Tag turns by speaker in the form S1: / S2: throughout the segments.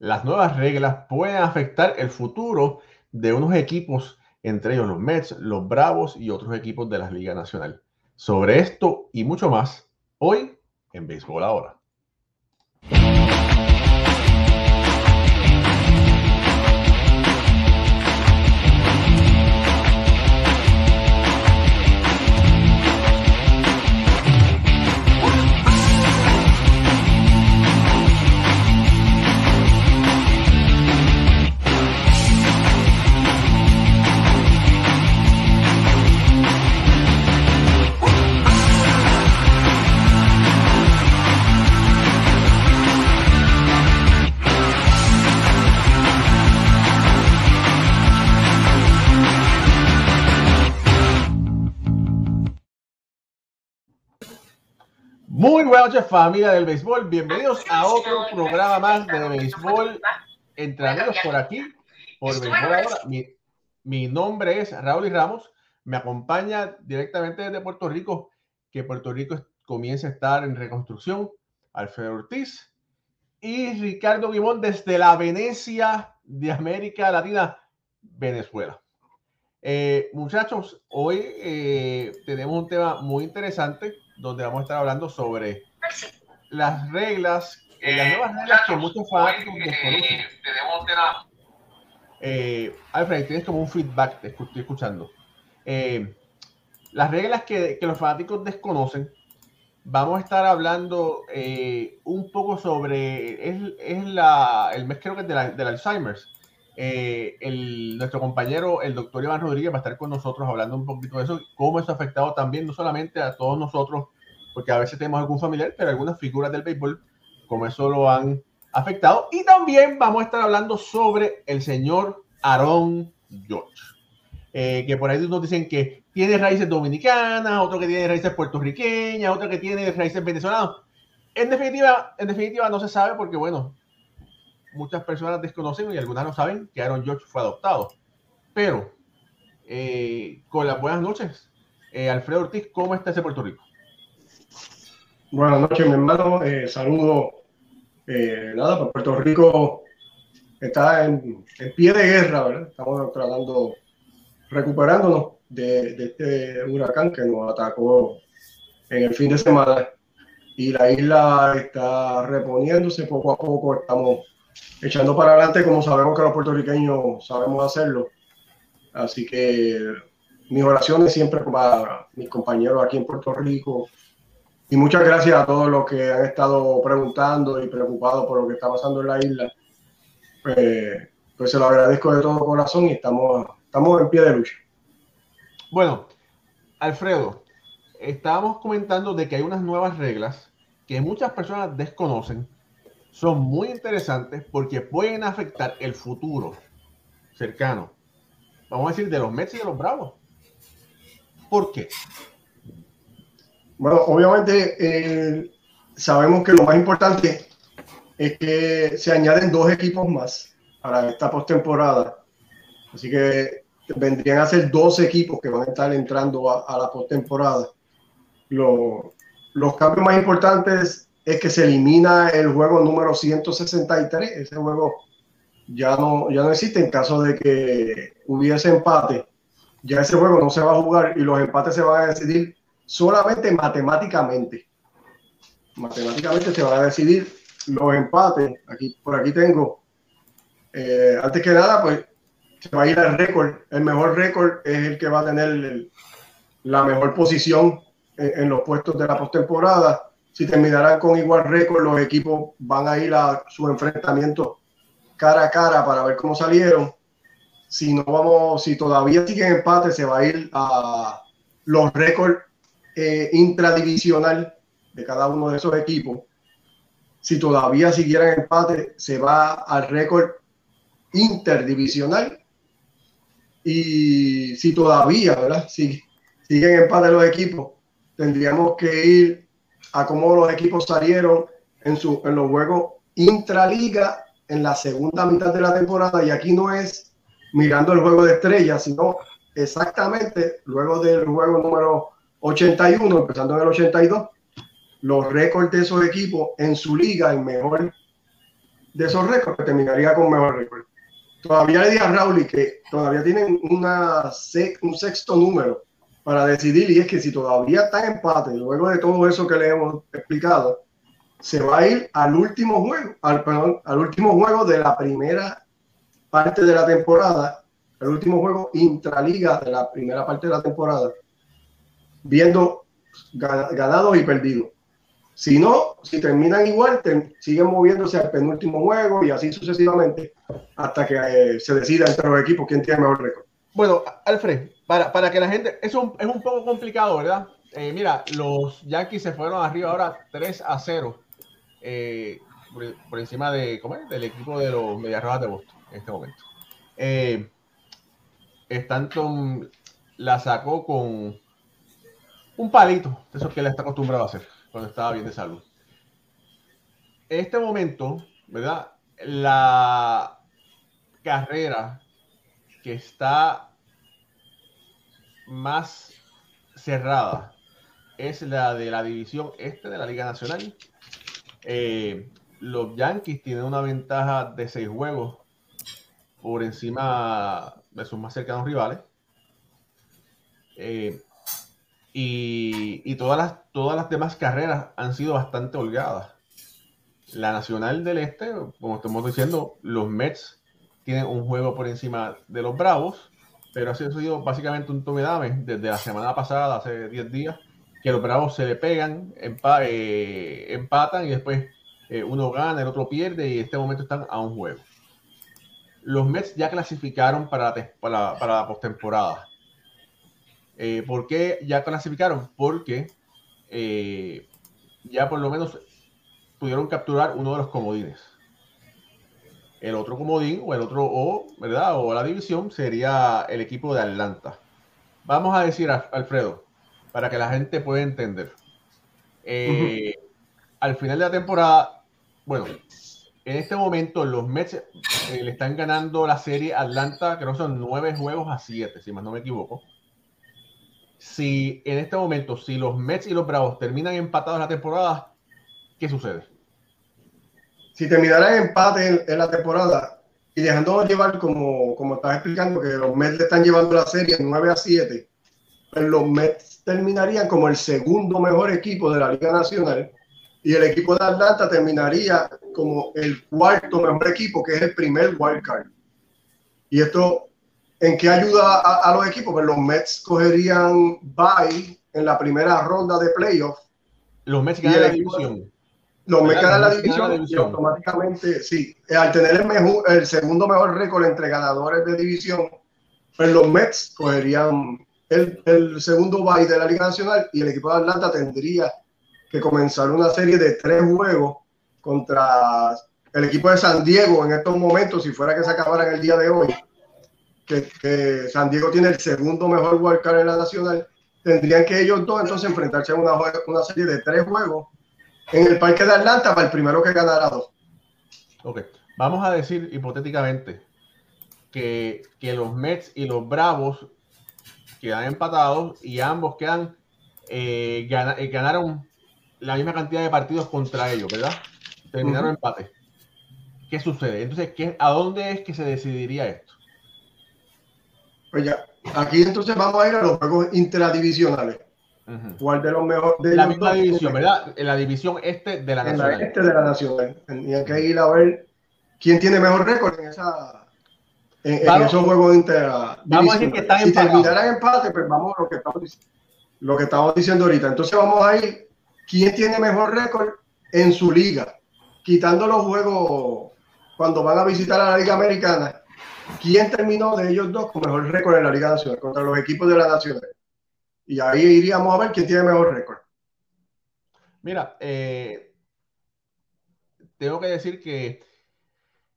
S1: las nuevas reglas pueden afectar el futuro de unos equipos, entre ellos los Mets, los Bravos y otros equipos de la Liga Nacional. Sobre esto y mucho más, hoy en Béisbol Ahora. Noches, familia del béisbol. Bienvenidos a otro programa más de béisbol entre amigos por aquí, por béisbol ahora. Mi, nombre es Raúl y Ramos. Me acompaña directamente desde Puerto Rico, que Puerto Rico comienza a estar en reconstrucción. Alfredo Ortiz y Ricardo Guimón desde la Venecia de América Latina, Venezuela. Eh, muchachos, hoy eh, tenemos un tema muy interesante donde vamos a estar hablando sobre las reglas, eh, las nuevas reglas que muchos fanáticos desconocen. Eh, Alfred, tienes como un feedback, te estoy escuchando. Eh, las reglas que, que, los fanáticos desconocen, vamos a estar hablando eh, un poco sobre, es, es la, el mes creo que es del de Alzheimer's. Eh, el, nuestro compañero, el doctor Iván Rodríguez, va a estar con nosotros hablando un poquito de eso, cómo eso ha afectado también, no solamente a todos nosotros, porque a veces tenemos algún familiar, pero algunas figuras del béisbol, como eso lo han afectado. Y también vamos a estar hablando sobre el señor Aaron George, eh, que por ahí nos dicen que tiene raíces dominicanas, otro que tiene raíces puertorriqueñas, otro que tiene raíces venezolanas. En definitiva, en definitiva no se sabe porque, bueno, muchas personas desconocen y algunas no saben que Aaron George fue adoptado. Pero, eh, con las buenas noches, eh, Alfredo Ortiz, ¿cómo está ese Puerto Rico?
S2: Buenas noches, mi hermano. Eh, saludo. Eh, nada, pues Puerto Rico está en, pie de guerra, ¿verdad? Estamos tratando, recuperándonos de, de, este huracán que nos atacó en el fin de semana. Y la isla está reponiéndose poco a poco. Estamos echando para adelante como sabemos que los puertorriqueños sabemos hacerlo. Así que mis oraciones siempre para mis compañeros aquí en Puerto Rico. Y muchas gracias a todos los que han estado preguntando y preocupados por lo que está pasando en la isla. Pues, pues se lo agradezco de todo corazón y estamos, estamos en pie de lucha.
S1: Bueno, Alfredo, estábamos comentando de que hay unas nuevas reglas que muchas personas desconocen son muy interesantes porque pueden afectar el futuro cercano, vamos a decir, de los Mets y de los Bravos. ¿Por qué?
S2: Bueno, obviamente eh, sabemos que lo más importante es que se añaden dos equipos más para esta postemporada. Así que vendrían a ser dos equipos que van a estar entrando a, la postemporada. Lo, los cambios más importantes es que se elimina el juego número 163. Ese juego ya no, ya no existe en caso de que hubiese empate. Ya ese juego no se va a jugar y los empates se van a decidir solamente matemáticamente. Matemáticamente se van a decidir los empates. Aquí, por aquí tengo. Eh, antes que nada, pues se va a ir al récord. El mejor récord es el que va a tener la mejor posición en, los puestos de la postemporada si terminarán con igual récord, los equipos van a ir a su enfrentamiento cara a cara para ver cómo salieron. Si no vamos, si todavía siguen empate, se va a ir a los récords eh, intradivisional de cada uno de esos equipos. Si todavía siguieran empate, se va al récord interdivisional. Y si todavía, ¿verdad? Si siguen empate los equipos, tendríamos que ir a cómo los equipos salieron en, su, en los juegos intraliga en la segunda mitad de la temporada. Y aquí no es mirando el juego de estrellas, sino exactamente luego del juego número 81, empezando en el 82, los récords de esos equipos en su liga, el mejor de esos récords terminaría con mejor récord. Todavía le di a Raúl que todavía tienen una, un sexto número para decidir y es que si todavía está en empate, luego de todo eso que le hemos explicado, se va a ir al último juego, al, perdón, al último juego de la primera parte de la temporada, el último juego intraliga de la primera parte de la temporada, viendo ganados y perdidos. Si no, si terminan igual, siguen moviéndose al penúltimo juego y así sucesivamente hasta que eh, se decida entre los equipos quién tiene mejor récord.
S1: Bueno, Alfred, para, para que la gente, eso es un poco complicado, ¿verdad? Eh, mira, los Yankees se fueron arriba ahora 3 a 0 eh, por, encima de, del equipo de los Medias Rojas de Boston en este momento. Stanton la sacó con un palito, eso que él está acostumbrado a hacer cuando estaba bien de salud. En este momento, ¿verdad? La carrera que está más cerrada es la de la división este de la Liga Nacional eh, los Yankees tienen una ventaja de seis juegos por encima de sus más cercanos rivales. Eh, y, todas, las, todas las demás carreras han sido bastante holgadas. La Nacional del Este, como estamos diciendo, los Mets tienen un juego por encima de los Bravos, pero ha sido básicamente un tome desde la semana pasada, hace 10 días, que los Bravos se le pegan, eh, empatan y después eh, uno gana, el otro pierde y en este momento están a un juego. Los Mets ya clasificaron para, para, para la postemporada. Eh, ¿Por qué ya clasificaron? Porque eh, ya por lo menos pudieron capturar uno de los comodines. El otro comodín o el otro O, ¿verdad? O la división sería el equipo de Atlanta. Vamos a decir, Alfredo, para que la gente pueda entender. Eh, al final de la temporada, bueno, en este momento los Mets eh, le están ganando la serie Atlanta, creo que son nueve juegos a siete, si más no me equivoco. Si en este momento, si los Mets y los Bravos terminan empatados en la temporada, ¿qué sucede?
S2: Si terminaran empate en, la temporada y dejándonos llevar, como, como estás explicando, que los Mets le están llevando la serie 9 a 7, pues los Mets terminarían como el segundo mejor equipo de la Liga Nacional y el equipo de Atlanta terminaría como el cuarto mejor equipo, que es el primer wild card. Y esto, ¿en qué ayuda a, los equipos? Pues los Mets cogerían bye en la primera ronda de playoff.
S1: Los Mets ganan la división.
S2: Los Mets ganan la división, y automáticamente, sí, al tener el, mejor, el segundo mejor récord entre ganadores de división, pues los Mets cogerían el, el segundo bye de la Liga Nacional y el equipo de Atlanta tendría que comenzar una serie de tres juegos contra el equipo de San Diego en estos momentos, si fuera que se acabara en el día de hoy, que, San Diego tiene el segundo mejor wildcard en la nacional, tendrían que ellos dos entonces enfrentarse a una, una serie de tres juegos en el parque de Atlanta para el primero que ganara dos.
S1: Ok, vamos a decir hipotéticamente que, que los Mets y los Bravos quedan empatados y ambos quedan eh, eh ganaron la misma cantidad de partidos contra ellos, ¿verdad? Terminaron empate. ¿Qué sucede? Entonces, ¿qué, ¿a dónde es que se decidiría esto?
S2: Pues ya, aquí entonces vamos a ir a los juegos intradivisionales. ¿Cuál de los mejores?
S1: la misma división, ¿verdad? En la división este de la Nacional.
S2: En la este de la Nacional. Tendría que ir a ver quién tiene mejor récord en esa en, esos juegos intradivisionales. Vamos a decir que están Si terminaran empate, pues vamos a lo que estamos lo que estamos diciendo ahorita. Entonces vamos a ir quién tiene mejor récord en su liga, quitando los juegos cuando van a visitar a la Liga Americana. ¿Quién terminó de ellos dos con mejor récord en la Liga Nacional contra los equipos de la Nacional? Y ahí iríamos a ver quién tiene mejor récord.
S1: Mira, eh, tengo que decir que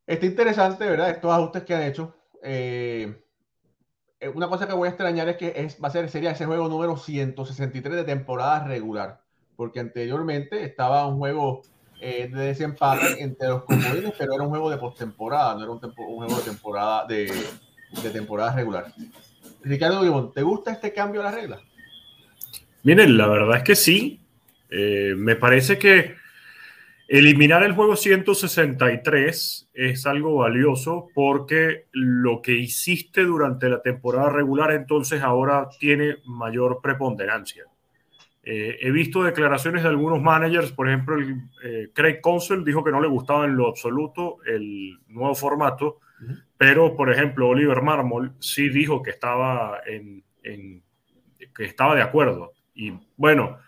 S1: está interesante, ¿verdad? Estos ajustes que han hecho. Eh, una cosa que voy a extrañar es que es, va a ser, sería ese juego número 163 de temporada regular porque anteriormente estaba un juego eh, de desempate entre los comodines, pero era un juego de postemporada, no era un, juego de temporada de, temporada regular. Ricardo ¿te gusta este cambio a la regla?
S3: Miren, la verdad es que sí. Eh, me parece que Eliminar el juego 163 es algo valioso porque lo que hiciste durante la temporada regular entonces ahora tiene mayor preponderancia. Eh, he visto declaraciones de algunos managers, por ejemplo, el, eh, Craig Council dijo que no le gustaba en lo absoluto el nuevo formato, pero por ejemplo Oliver Marmol sí dijo que estaba, en, que estaba de acuerdo. Y bueno,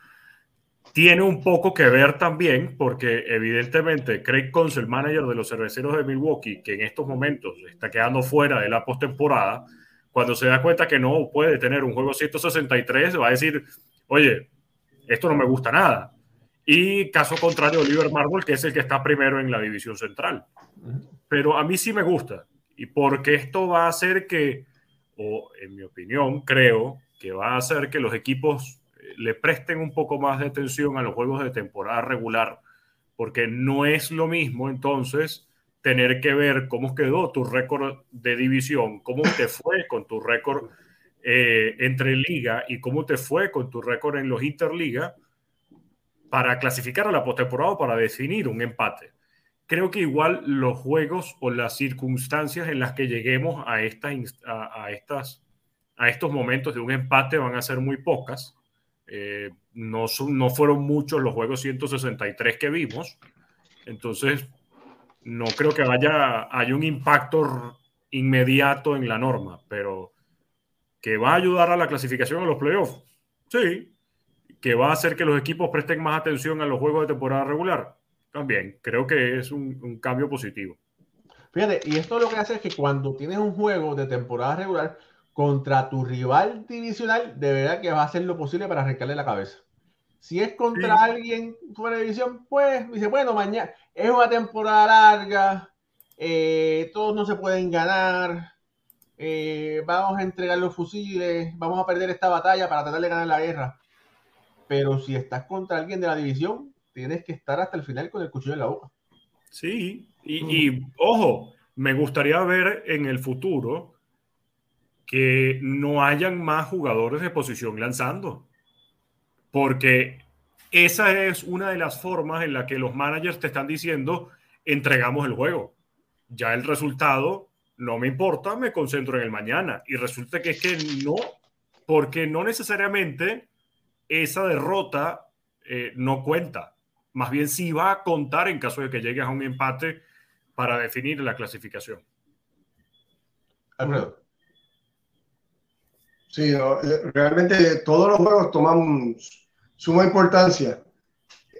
S3: tiene un poco que ver también porque evidentemente Craig Council, manager de los cerveceros de Milwaukee, que en estos momentos está quedando fuera de la postemporada, cuando se da cuenta que no puede tener un juego 163, va a decir, oye, esto no me gusta nada. Y caso contrario, Oliver Marble, que es el que está primero en la división central. Pero a mí sí me gusta. Y porque esto va a hacer que, o en mi opinión, creo que va a hacer que los equipos le presten un poco más de atención a los juegos de temporada regular, porque no es lo mismo entonces tener que ver cómo quedó tu récord de división, cómo te fue con tu récord eh, entre liga y cómo te fue con tu récord en los interliga para clasificar a la postemporada o para definir un empate. Creo que igual los juegos o las circunstancias en las que lleguemos a, estas, a, estas, a estos momentos de un empate van a ser muy pocas eh, no, no fueron muchos los juegos 163 que vimos. Entonces, no creo que vaya, haya un impacto inmediato en la norma, pero que va a ayudar a la clasificación a los playoffs. Sí. Que va a hacer que los equipos presten más atención a los juegos de temporada regular. También creo que es un, un cambio positivo.
S1: Fíjate, y esto lo que hace es que cuando tienes un juego de temporada regular, contra tu rival divisional, de verdad que va a hacer lo posible para arrancarle la cabeza. Si es contra alguien fuera de división, pues dice, bueno, mañana es una temporada larga, eh, todos no se pueden ganar, eh, vamos a entregar los fusiles, vamos a perder esta batalla para tratar de ganar la guerra. Pero si estás contra alguien de la división, tienes que estar hasta el final con el cuchillo en la boca.
S3: Sí, y, y ojo, me gustaría ver en el futuro que no hayan más jugadores de posición lanzando. Porque esa es una de las formas en la que los managers te están diciendo, entregamos el juego. Ya el resultado no me importa, me concentro en el mañana. Y resulta que es que no, porque no necesariamente esa derrota eh, no cuenta. Más bien sí va a contar en caso de que llegues a un empate para definir la clasificación.
S2: Sí, eh, realmente todos los juegos toman suma importancia.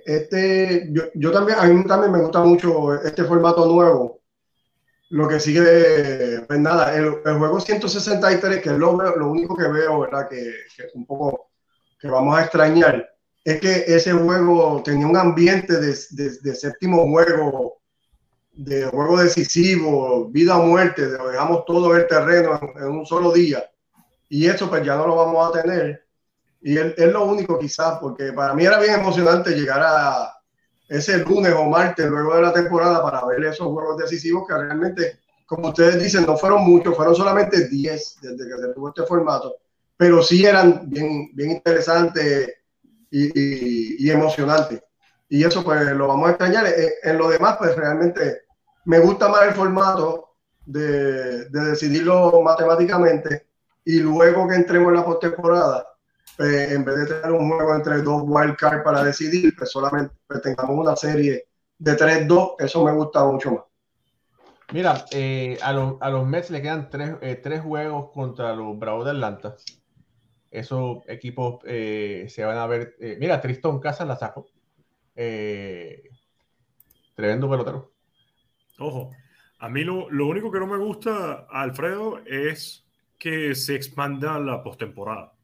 S2: Este, yo, también, a mí también me gusta mucho este formato nuevo. Lo que sigue, pues nada, el, juego 163, que es lo, lo, único que veo, ¿verdad? Que, que un poco que vamos a extrañar, es que ese juego tenía un ambiente de, de, séptimo juego, de juego decisivo, vida o muerte, dejamos todo el terreno en un solo día y eso pues ya no lo vamos a tener. Y es, es lo único quizás, porque para mí era bien emocionante llegar a ese lunes o martes luego de la temporada para ver esos juegos decisivos que realmente, como ustedes dicen, no fueron muchos, fueron solamente 10 desde que se tuvo este formato, pero sí eran bien, bien interesantes y, emocionantes. Y eso pues lo vamos a extrañar. En, en, lo demás pues realmente me gusta más el formato de, de decidirlo matemáticamente y luego que entremos en la postemporada, pues, en vez de tener un juego entre dos wildcards para decidir, pues solamente pues, tengamos una serie de 3-2, eso me gusta mucho más.
S1: Mira, eh, a, los, a, los Mets le quedan tres, eh, tres, juegos contra los Bravos de Atlanta. Esos equipos eh, se van a ver. Eh, mira, Tristan Casas la sacó. Eh, tremendo pelotero.
S3: Ojo, a mí lo, lo único que no me gusta, Alfredo, es que se expanda la postemporada.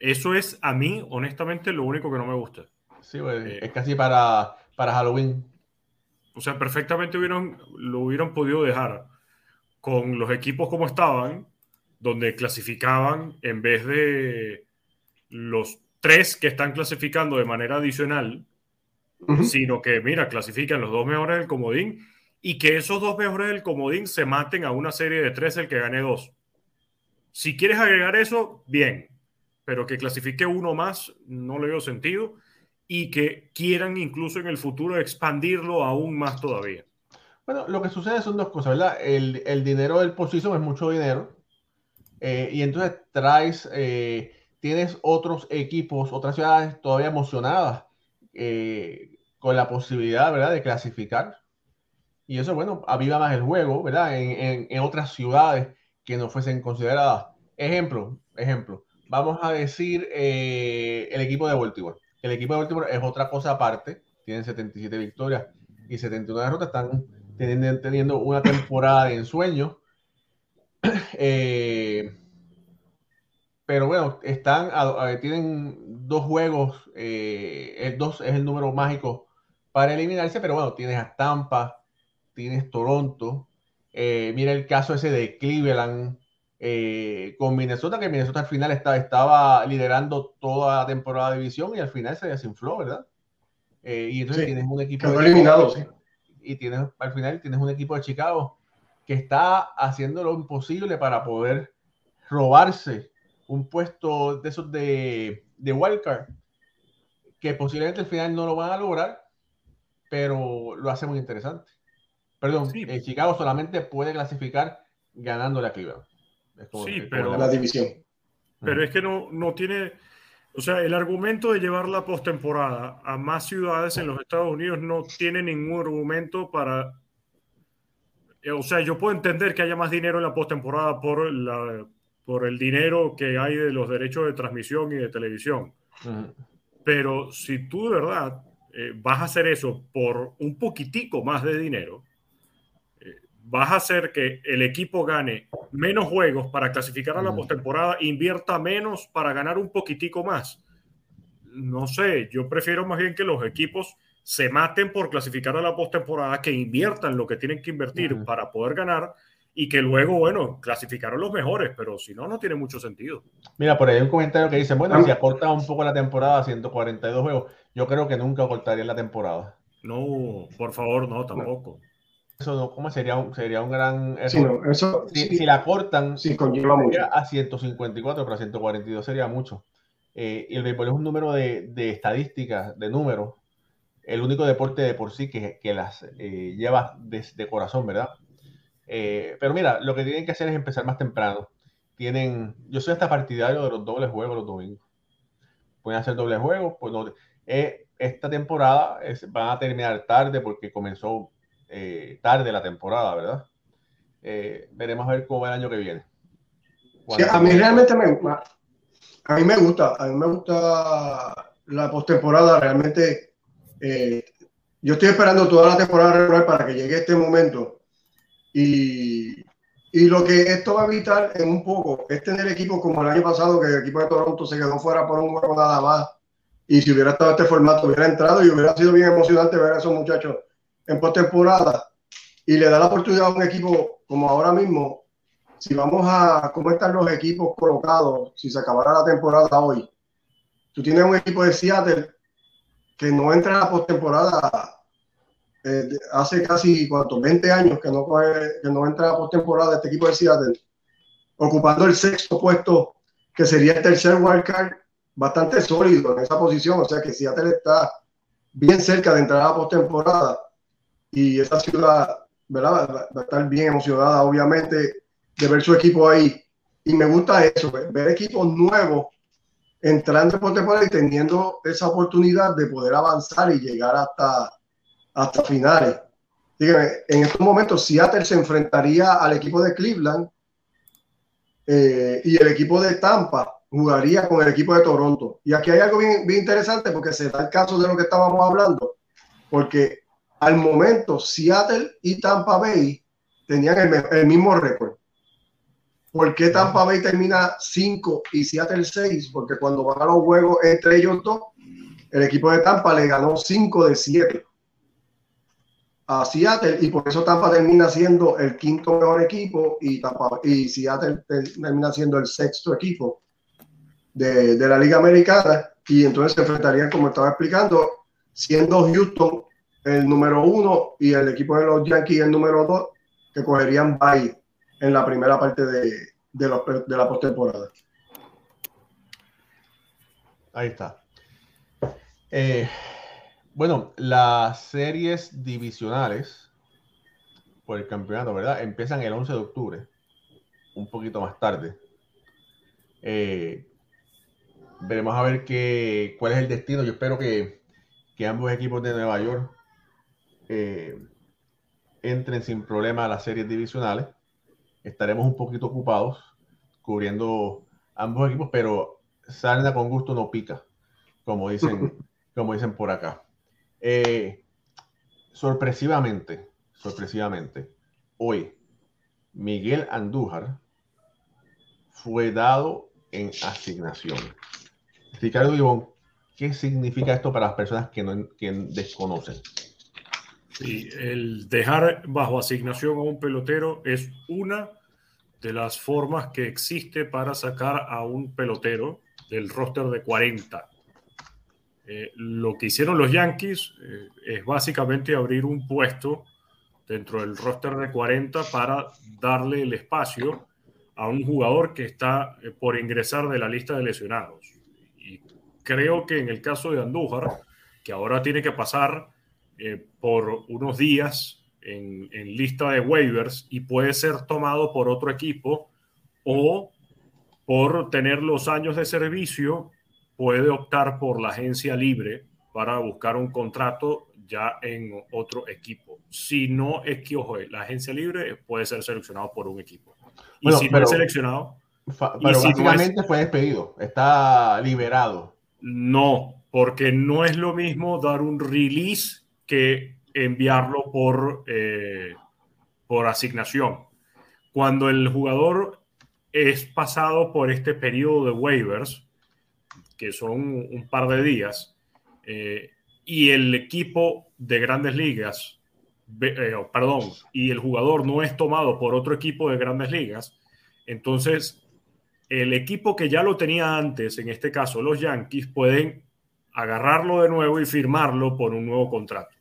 S3: Eso es a mí, honestamente, lo único que no me gusta.
S1: Sí, eh, es casi para, para Halloween.
S3: O sea, perfectamente hubieran, lo hubieran podido dejar con los equipos como estaban, donde clasificaban en vez de los tres que están clasificando de manera adicional, sino que, mira, clasifican los dos mejores del comodín y que esos dos mejores del comodín se maten a una serie de tres el que gane dos. Si quieres agregar eso, bien, pero que clasifique uno más, no le veo sentido. y que quieran incluso en el futuro expandirlo aún más todavía.
S1: Bueno, lo que sucede son dos cosas, ¿verdad? El, el dinero del posición es mucho dinero eh, y entonces traes, eh, tienes otros equipos, otras ciudades todavía emocionadas eh, con la posibilidad, ¿verdad?, de clasificar. Y eso, bueno, aviva más el juego, ¿verdad? En, en, en otras ciudades que no fuesen consideradas. Ejemplo, ejemplo. Vamos a decir el equipo de Baltimore. El equipo de Baltimore es otra cosa aparte. Tienen 77 victorias y 71 derrotas. Están teniendo, una temporada de ensueño. Eh, pero bueno, están, tienen dos juegos, eh, es el número mágico para eliminarse, pero bueno, tienes a Tampa, tienes Toronto, eh, mira el caso ese de Cleveland con Minnesota, que Minnesota al final estaba, estaba liderando toda la temporada de división y al final se desinfló, ¿verdad? y entonces tienes un equipo...
S2: eliminado, sí.
S1: Y tienes, al final tienes un equipo de Chicago que está haciendo lo imposible para poder robarse un puesto de esos de, de wildcard, que posiblemente al final no lo van a lograr, pero lo hace muy interesante. Perdón, sí. Eh, Chicago solamente puede clasificar ganando la Cleveland.
S3: Sí, pero
S2: la división.
S3: Pero es que no, no tiene, o sea, el argumento de llevar la postemporada a más ciudades en los Estados Unidos no tiene ningún argumento para eh, o sea, yo puedo entender que haya más dinero en la postemporada por, la, por el dinero que hay de los derechos de transmisión y de televisión. Pero si tú de verdad eh, vas a hacer eso por un poquitico más de dinero, vas a hacer que el equipo gane menos juegos para clasificar a la postemporada, invierta menos para ganar un poquitico más. No sé, yo prefiero más bien que los equipos se maten por clasificar a la postemporada, que inviertan lo que tienen que invertir para poder ganar y que luego, bueno, clasificaron los mejores, pero si no, no tiene mucho sentido.
S1: Mira, por ahí hay un comentario que dice, bueno, si acorta un poco la temporada, 142 juegos, yo creo que nunca acortaría la temporada.
S3: No, por favor, no, tampoco.
S1: Eso no, ¿cómo sería un, sería un gran
S2: Sí, no, eso,
S1: si, sí, si, la cortan
S2: sí, conlleva mucho.
S1: a 154, pero a 142 sería mucho. Eh, y el béisbol es un número de, de estadísticas, de números, el único deporte de por sí que, que las eh, lleva desde corazón, ¿verdad? Eh, pero mira, lo que tienen que hacer es empezar más temprano. Tienen, yo soy hasta partidario de los dobles juegos los domingos. Pueden hacer dobles juegos, pues no, eh, esta temporada es, van a terminar tarde porque comenzó tarde la temporada, ¿verdad? veremos a ver cómo va el año que viene.
S2: Sí, a mí realmente me, a mí me gusta, a mí me gusta la postemporada, realmente eh, yo estoy esperando toda la temporada regular para que llegue este momento. Y, y, lo que esto va a evitar en un poco es tener equipos como el año pasado, que el equipo de Toronto se quedó fuera por un juego nada más. Y si hubiera estado este formato, hubiera entrado y hubiera sido bien emocionante ver a esos muchachos en postemporada. Y le da la oportunidad a un equipo como ahora mismo. Si vamos a cómo están los equipos colocados, si se acabara la temporada hoy, tú tienes un equipo de Seattle que no entra a la postemporada eh, hace casi ¿cuánto? 20 años que no, que no entra a postemporada este equipo de Seattle, ocupando el sexto puesto, que sería el tercer wildcard, bastante sólido en esa posición. O sea que Seattle está bien cerca de entrar a postemporada y esa ciudad ¿verdad? va a estar bien emocionada, obviamente, de ver su equipo ahí. Y me gusta eso, ver equipos nuevos entrando por temporada y teniendo esa oportunidad de poder avanzar y llegar hasta, hasta finales. Dígame, en estos momentos Seattle se enfrentaría al equipo de Cleveland eh, y el equipo de Tampa jugaría con el equipo de Toronto. Y aquí hay algo bien, bien interesante porque se da el caso de lo que estábamos hablando, porque al momento Seattle y Tampa Bay tenían el, mismo récord. ¿Por qué Tampa Bay termina 5 y Seattle 6? Porque cuando van a los juegos entre ellos dos, el equipo de Tampa le ganó 5 de 7 a Seattle y por eso Tampa termina siendo el quinto mejor equipo y, Tampa, y Seattle termina siendo el sexto equipo de, de la Liga Americana y entonces se enfrentarían, como estaba explicando, siendo Houston el número uno y el equipo de los Yankees el número dos, que cogerían bye en la primera parte de, de, los, de la postemporada.
S1: Ahí está. Eh, bueno, las series divisionales por el campeonato, ¿verdad? Empiezan el 11 de octubre, un poquito más tarde. Eh, veremos a ver qué, cuál es el destino. Yo espero que, que ambos equipos de Nueva York eh, entren sin problema a las series divisionales. Estaremos un poquito ocupados cubriendo ambos equipos, pero Sarna con gusto no pica, como dicen, como dicen por acá. Eh, sorpresivamente, sorpresivamente, hoy Miguel Andújar fue dado en asignación. Ricardo Ivón, ¿qué significa esto para las personas que, no, que desconocen?
S3: Sí, el dejar bajo asignación a un pelotero es una de las formas que existe para sacar a un pelotero del roster de 40. Eh, lo que hicieron los Yankees eh, es básicamente abrir un puesto dentro del roster de 40 para darle el espacio a un jugador que está eh, por ingresar de la lista de lesionados. Y creo que en el caso de Andújar, que ahora tiene que pasar por unos días en, en, lista de waivers y puede ser tomado por otro equipo o por tener los años de servicio puede optar por la agencia libre para buscar un contrato ya en otro equipo. Si no es que, ojo, la agencia libre puede ser seleccionado por un equipo. Y si no es seleccionado...
S1: Pero básicamente fue despedido, está liberado.
S3: No, porque no es lo mismo dar un release que enviarlo por, eh, por asignación. Cuando el jugador es pasado por este periodo de waivers, que son un par de días, eh, y el equipo de grandes ligas, eh, perdón, y el jugador no es tomado por otro equipo de grandes ligas, entonces el equipo que ya lo tenía antes, en este caso los Yankees, pueden agarrarlo de nuevo y firmarlo por un nuevo contrato.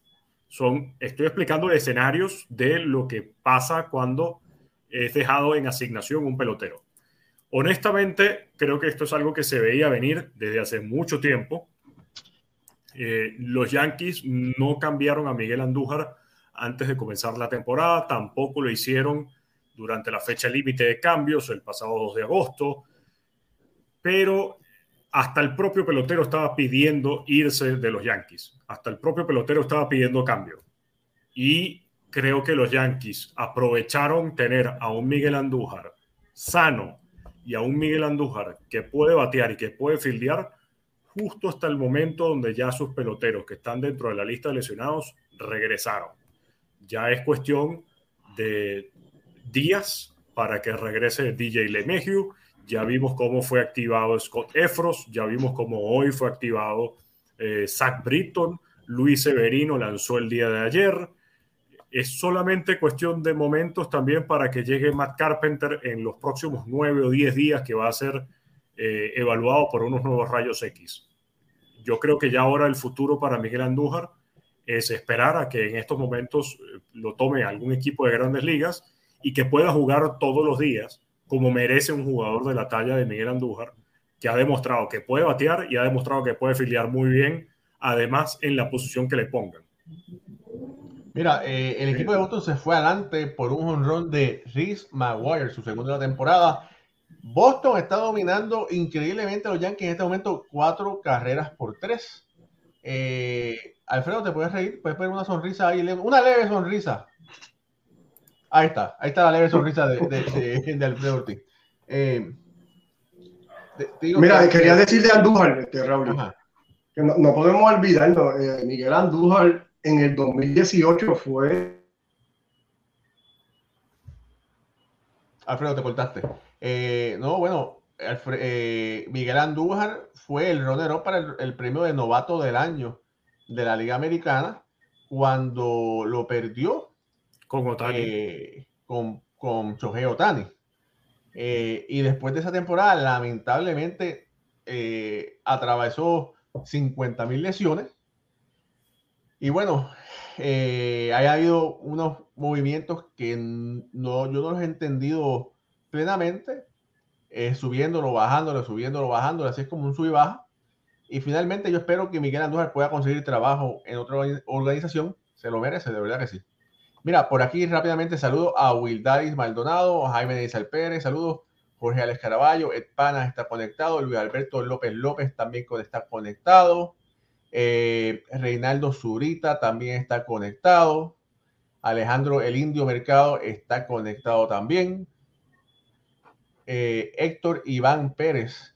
S3: Son, estoy explicando escenarios de lo que pasa cuando es dejado en asignación un pelotero. Honestamente, creo que esto es algo que se veía venir desde hace mucho tiempo. Eh, los Yankees no cambiaron a Miguel Andújar antes de comenzar la temporada, tampoco lo hicieron durante la fecha límite de cambios el pasado 2 de agosto, pero hasta el propio pelotero estaba pidiendo irse de los Yankees, hasta el propio pelotero estaba pidiendo cambio. Y creo que los Yankees aprovecharon tener a un Miguel Andújar sano, y a un Miguel Andújar que puede batear y que puede fildear justo hasta el momento donde ya sus peloteros que están dentro de la lista de lesionados regresaron. Ya es cuestión de días para que regrese DJ LeMahieu. Ya vimos cómo fue activado Scott Efros, ya vimos cómo hoy fue activado eh, Zach Britton, Luis Severino lanzó el día de ayer es solamente cuestión de momentos también para que llegue Matt Carpenter en los próximos nueve o diez días que va a ser eh, evaluado por unos nuevos rayos X. Yo creo que ya ahora el futuro para Miguel Andújar es esperar a que en estos momentos eh, lo tome algún equipo de grandes ligas y que pueda jugar todos los días como merece un jugador de la talla de Miguel Andújar, que ha demostrado que puede batear y ha demostrado que puede filiar muy bien, además en la posición que le pongan.
S1: Mira, eh, el equipo de Boston se fue adelante por un honrón de Rhys Maguire, su segunda temporada. Boston está dominando increíblemente a los Yankees en este momento, cuatro carreras por tres. Eh, Alfredo, ¿te puedes reír? ¿Puedes poner una sonrisa ahí? Una leve sonrisa. Ahí está, ahí está la leve sonrisa de, de, Alfredo Ortiz. Eh,
S2: Mira, quería decir de Andújar, este, Raúl, que no, podemos olvidarlo. Miguel Andújar en el 2018 fue...
S1: Alfredo, te cortaste. Eh, no, bueno, eh, Miguel Andújar fue el runner para el, premio de novato del año de la Liga Americana cuando lo perdió
S3: con Otani.
S1: Eh, con, con Shohei Otani. y después de esa temporada, lamentablemente, atravesó 50 mil lesiones y bueno, eh, ha habido unos movimientos que no, yo no los he entendido plenamente, eh, subiéndolo, bajándolo, subiéndolo, bajándolo, así es como un sub y baja. Y finalmente yo espero que Miguel Andújar pueda conseguir trabajo en otra organización. Se lo merece, de verdad que sí. Mira, por aquí rápidamente saludo a Wildaris Maldonado, a Jaime Díaz Pérez, saludos Jorge Alex Caraballo, Ed está conectado, Luis Alberto López López también está conectado, eh, Reinaldo Zurita también está conectado, Alejandro El Indio Mercado está conectado también, eh, Héctor Iván Pérez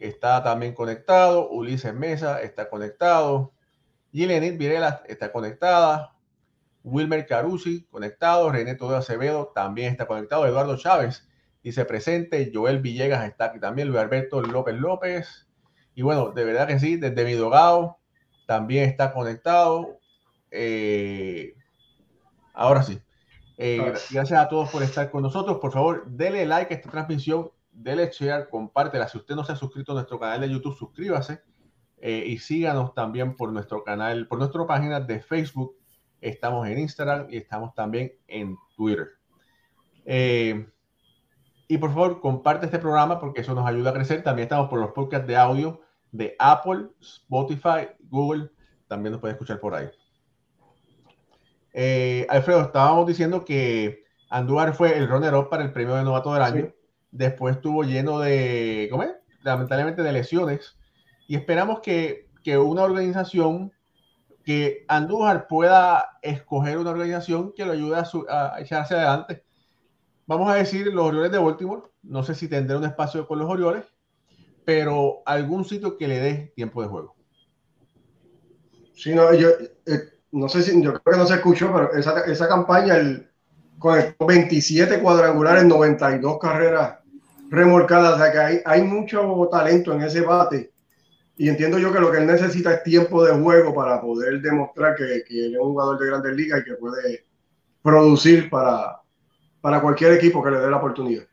S1: está también conectado, Ulises Mesa está conectado, Gilenit Virela está conectada, Wilmer Carusi conectado, René Todo Acevedo también está conectado, Eduardo Chávez dice presente, Joel Villegas está aquí también, Luis Alberto López López, y bueno, de verdad que sí, desde mi dogado también está conectado. Eh, ahora sí. Eh, gracias a todos por estar con nosotros. Por favor, denle like a esta transmisión, denle share, compártela. Si usted no se ha suscrito a nuestro canal de YouTube, suscríbase eh, y síganos también por nuestro canal, por nuestra página de Facebook. Estamos en Instagram y estamos también en Twitter. Y por favor, comparte este programa porque eso nos ayuda a crecer. También estamos por los podcasts de audio de Apple, Spotify, Google. También nos puede escuchar por ahí. Eh, Alfredo, estábamos diciendo que Andújar fue el runner-up para el premio de novato del año. Después estuvo lleno de, ¿cómo es? Lamentablemente de lesiones. Y esperamos que, que una organización, que Andújar pueda escoger una organización que lo ayude a, a echarse adelante vamos a decir los Orioles de Baltimore. No sé si tendrá un espacio con los Orioles, pero algún sitio que le dé tiempo de juego.
S2: Sí, no, yo eh, no sé si, yo creo que no se escuchó, pero esa, esa campaña, el, con 27 cuadrangulares, 92 carreras remolcadas, o sea que hay, hay mucho talento en ese bate. Y entiendo yo que lo que él necesita es tiempo de juego para poder demostrar que, que es un jugador de grandes ligas y que puede producir para, para cualquier equipo que le dé la oportunidad.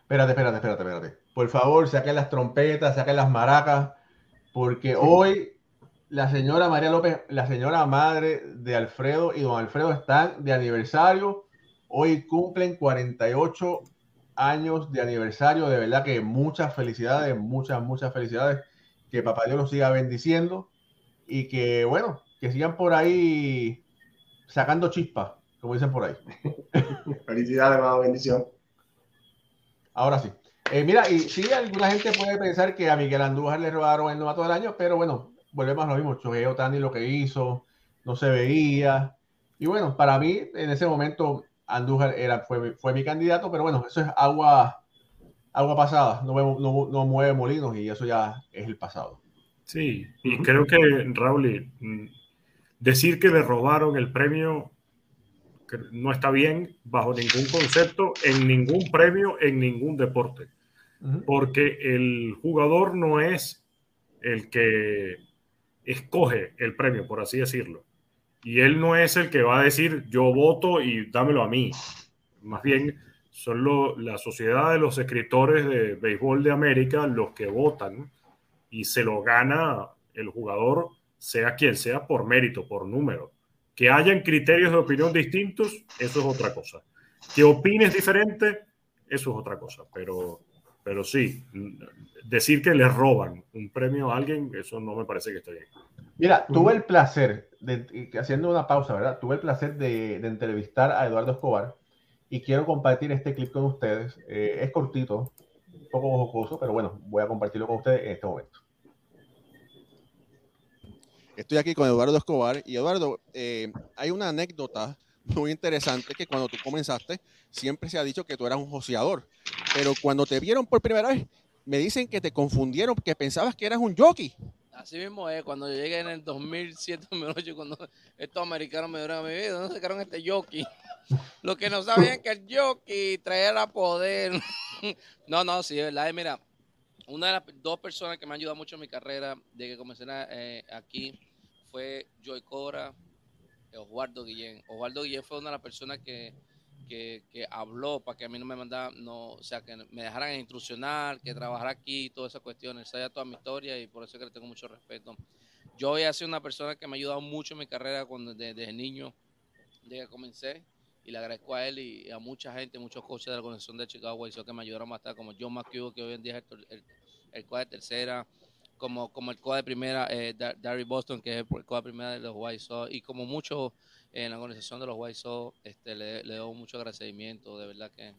S1: Espérate, espérate, espérate, espérate. Por favor, saquen las trompetas, saquen las maracas, porque hoy la señora María López, la señora madre de Alfredo y don Alfredo están de aniversario. Hoy cumplen 48 años de aniversario. De verdad que muchas felicidades, muchas, muchas felicidades. Que papá Dios los siga bendiciendo y que, bueno, que sigan por ahí sacando chispas como dicen por ahí.
S2: Felicidades, hermano, bendición.
S1: Ahora sí. Eh, mira, y sí, alguna gente puede pensar que a Miguel Andújar le robaron el novato del año, pero bueno, volvemos a lo mismo. Choguei Otani lo que hizo, no se veía. Y bueno, para mí, en ese momento, Andújar era, fue, fue mi candidato, pero bueno, eso es agua, agua pasada, no, no, no mueve molinos y eso ya es el pasado.
S3: Sí, y creo que, Raúl, mm, decir que le robaron el premio no está bien bajo ningún concepto, en ningún premio, en ningún deporte. Porque el jugador no es el que escoge el premio, por así decirlo. Y él no es el que va a decir yo voto y dámelo a mí. Más bien son la sociedad de los escritores de béisbol de América los que votan y se lo gana el jugador, sea quien sea, por mérito, por número. Que hayan criterios de opinión distintos, eso es otra cosa. Que opines diferente, eso es otra cosa. Pero, pero sí, decir que le roban un premio a alguien, eso no me parece que esté bien.
S1: Mira, tuve el placer, de, haciendo una pausa, ¿verdad? Tuve el placer de, entrevistar a Eduardo Escobar y quiero compartir este clip con ustedes. Eh, es cortito, un poco jocoso, pero bueno, voy a compartirlo con ustedes en este momento.
S4: Estoy aquí con Eduardo Escobar y Eduardo, eh, hay una anécdota muy interesante que cuando tú comenzaste siempre se ha dicho que tú eras un joseador, pero cuando te vieron por primera vez me dicen que te confundieron, que pensabas que eras un jockey.
S5: Así mismo es, cuando yo llegué en el 2007, 2008, cuando estos americanos me dieron a mi vida, ¿dónde sacaron este jockey? Lo que no sabían que el jockey traía poder. no, no, sí, es verdad. Mira, una de las dos personas que me han ayudado mucho en mi carrera, de que comencé eh, aquí, fue Joy Cora, Osvaldo Guillén. Osvaldo Guillén fue una de las personas que, habló para que a mí no me mandara, no, o sea, que me dejaran instruccionar, que trabajara aquí todas esas cuestiones. Sabía toda mi historia y por eso que le tengo mucho respeto. Yo a sido una persona que me ha ayudado mucho en mi carrera cuando, desde, niño, desde que comencé. Y le agradezco a él y a mucha gente, muchos coaches de la organización de Chicago que me ayudaron bastante, como John McHugh, que hoy en día es el, el, de tercera, como, como el coa de primera, eh, Darry Boston, que es el coa de primera de los White Sox, y como muchos en la organización de los White Sox, este, le, doy mucho agradecimiento, de verdad que,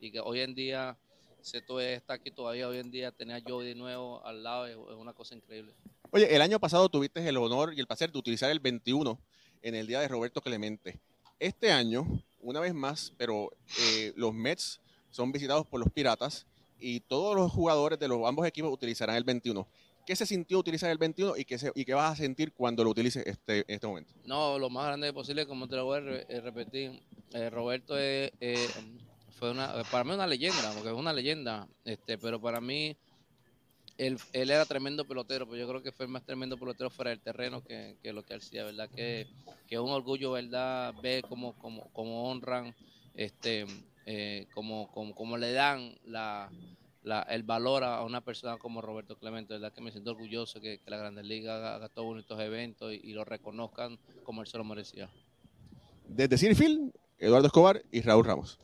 S5: y que hoy en día, se está aquí todavía, hoy en día tener a Joey de nuevo al lado es, una cosa increíble.
S4: Oye, el año pasado tuviste el honor y el placer de utilizar el 21 en el día de Roberto Clemente. Este año, una vez más, pero eh, los Mets son visitados por los Piratas y todos los jugadores de los ambos equipos utilizarán el 21. ¿Qué se sintió utilizar el 21 y qué, y qué vas a sentir cuando lo utilices este, en este momento?
S5: No, lo más grande posible, como te lo voy a eh, repetir. Eh, Roberto fue una, para mí una leyenda, porque es una leyenda, este, pero para mí él, él, era tremendo pelotero, pero yo creo que fue el más tremendo pelotero fuera del terreno que, que lo que hacía, ¿verdad? Que, que es un orgullo, ¿verdad? Ver cómo, cómo, cómo honran, este, eh, cómo, cómo, le dan la, la, el valor a una persona como Roberto Clemente, ¿verdad? Que me siento orgulloso que, que la Grandes Ligas haga, haga todos bonitos eventos y, y, lo reconozcan como él se lo merecía.
S4: Desde Cinefil, Eduardo Escobar y Raúl Ramos.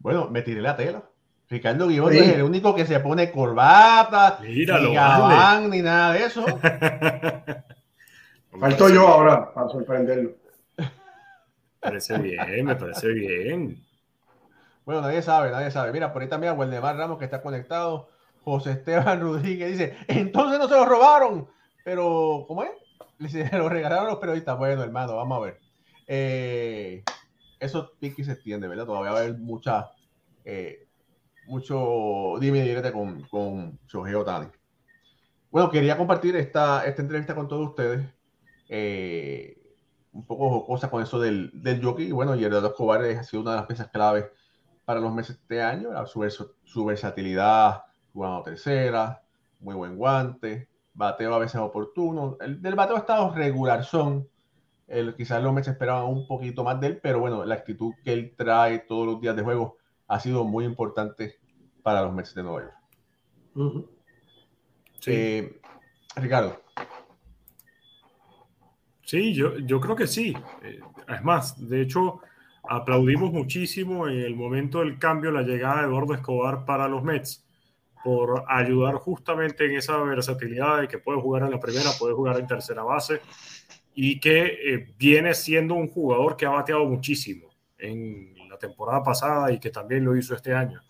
S1: Bueno, me tiré la tela. Ricardo Guibón es el único que se pone corbata,
S3: Míralo,
S1: ni gabán, ni nada de eso.
S2: Falto yo ahora para sorprenderlo.
S3: Me parece bien, me parece bien.
S1: Bueno, nadie sabe, nadie sabe. Mira, por ahí también a Waldemar Ramos que está conectado. José Esteban Rodríguez dice, entonces no se lo robaron. Pero, ¿cómo es? Se lo regalaron los periodistas. Bueno, hermano, vamos a ver. Eh, eso pique se extiende, ¿verdad? Todavía va a haber mucha, eh, mucho dime directo con, con Shohei Otani. Bueno, quería compartir esta, esta entrevista con todos ustedes. Eh, un poco cosa con eso del, del jockey. Bueno, y Eduardo Escobar ha sido una de las piezas claves para los meses de este año. Su, su versatilidad, jugando tercera, muy buen guante, bateo a veces oportuno. El del bateo ha estado regular son quizás los Mets esperaban un poquito más de él, pero bueno, la actitud que él trae todos los días de juego ha sido muy importante para los Mets de Nueva York. sí. Eh, Ricardo.
S3: Sí, yo, yo creo que sí. Eh, es más, de hecho, aplaudimos muchísimo en el momento del cambio la llegada de Eduardo Escobar para los Mets por ayudar justamente en esa versatilidad de que puede jugar en la primera, puede jugar en tercera base y que eh, viene siendo un jugador que ha bateado muchísimo en la temporada pasada y que también lo hizo este año.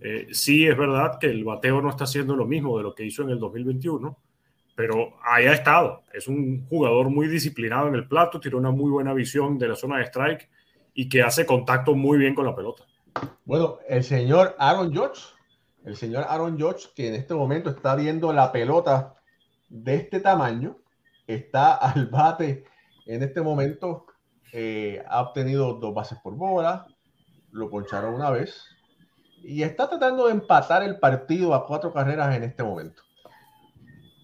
S3: Eh, sí es verdad que el bateo no está haciendo lo mismo de lo que hizo en el 2021, pero ahí estado. Es un jugador muy disciplinado en el plato, tiene una muy buena visión de la zona de strike y que hace contacto muy bien con la pelota.
S1: Bueno, el señor Aaron George, el señor Aaron George, que en este momento está viendo la pelota de este tamaño, está al bate en este momento. Eh, ha obtenido dos bases por bola, lo poncharon una vez y está tratando de empatar el partido a cuatro carreras en este momento.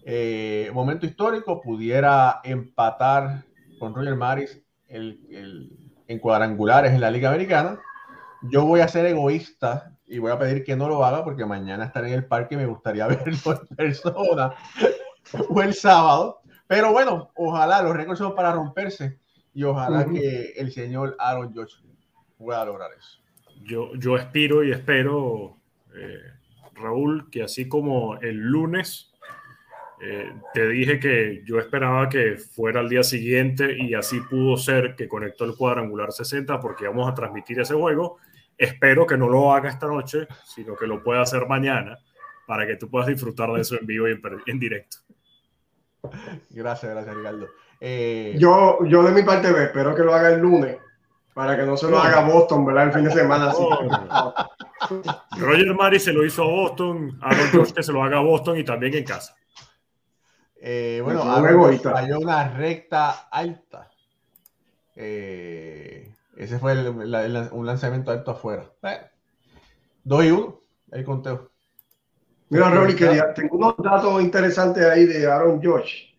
S1: Eh, momento histórico, pudiera empatar con Roger Maris en cuadrangulares en la Liga Americana. Yo voy a ser egoísta y voy a pedir que no lo haga porque mañana estaré en el parque y me gustaría verlo en persona o el sábado. Pero bueno, ojalá los récords son para romperse y ojalá que el señor Aaron George pueda lograr eso.
S3: Yo, yo aspiro y espero, eh, Raúl, que así como el lunes eh, te dije que yo esperaba que fuera el día siguiente y así pudo ser que conectó el cuadrangular 60 porque vamos a transmitir ese juego. Espero que no lo haga esta noche, sino que lo pueda hacer mañana para que tú puedas disfrutar de eso en vivo y en directo.
S1: Gracias, gracias, Ricardo.
S2: Eh, yo, yo de mi parte espero que lo haga el lunes para que no se lo haga Boston, ¿verdad? El fin de semana.
S3: Roger Mari se lo hizo a Boston, Aaron George que se lo haga a Boston y también en casa.
S1: Eh, bueno, Aaron falló una recta alta. Eh, ese fue un lanzamiento alto afuera. Eh, 2 y 1, el conteo.
S2: Mira, Ronnie, quería, tengo unos datos interesantes ahí de Aaron George,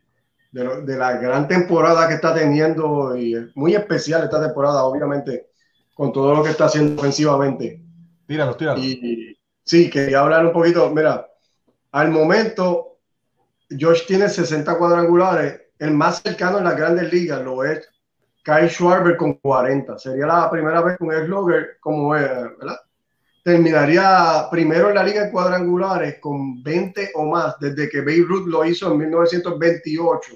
S2: de, la gran temporada que está teniendo y muy especial esta temporada, obviamente, con todo lo que está haciendo ofensivamente.
S1: Tíralo, tíralo.
S2: Y sí, quería hablar un poquito. Mira, al momento, George tiene 60 cuadrangulares. El más cercano en las grandes ligas lo es Kyle Schwarber con 40. Sería la primera vez con el Logger como es, ¿verdad? terminaría primero en la liga en cuadrangulares con 20 o más desde que Babe Ruth lo hizo en 1928.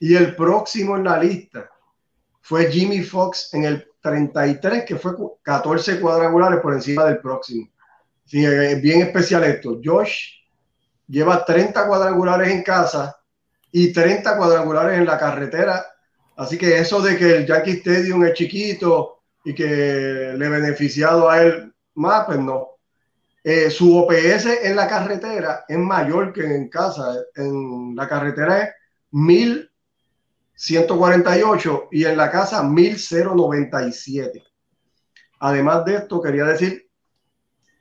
S2: Y el próximo en la lista fue Jimmy Fox en el 33, que fue 14 cuadrangulares por encima del próximo. Es bien especial esto. Josh lleva 30 cuadrangulares en casa y 30 cuadrangulares en la carretera. Así que eso de que el Yankee Stadium es chiquito y que le ha beneficiado a él más, pues no. Eh, su OPS en la carretera es mayor que en casa. En la carretera es 1148 y en la casa 1097. Además de esto, quería decir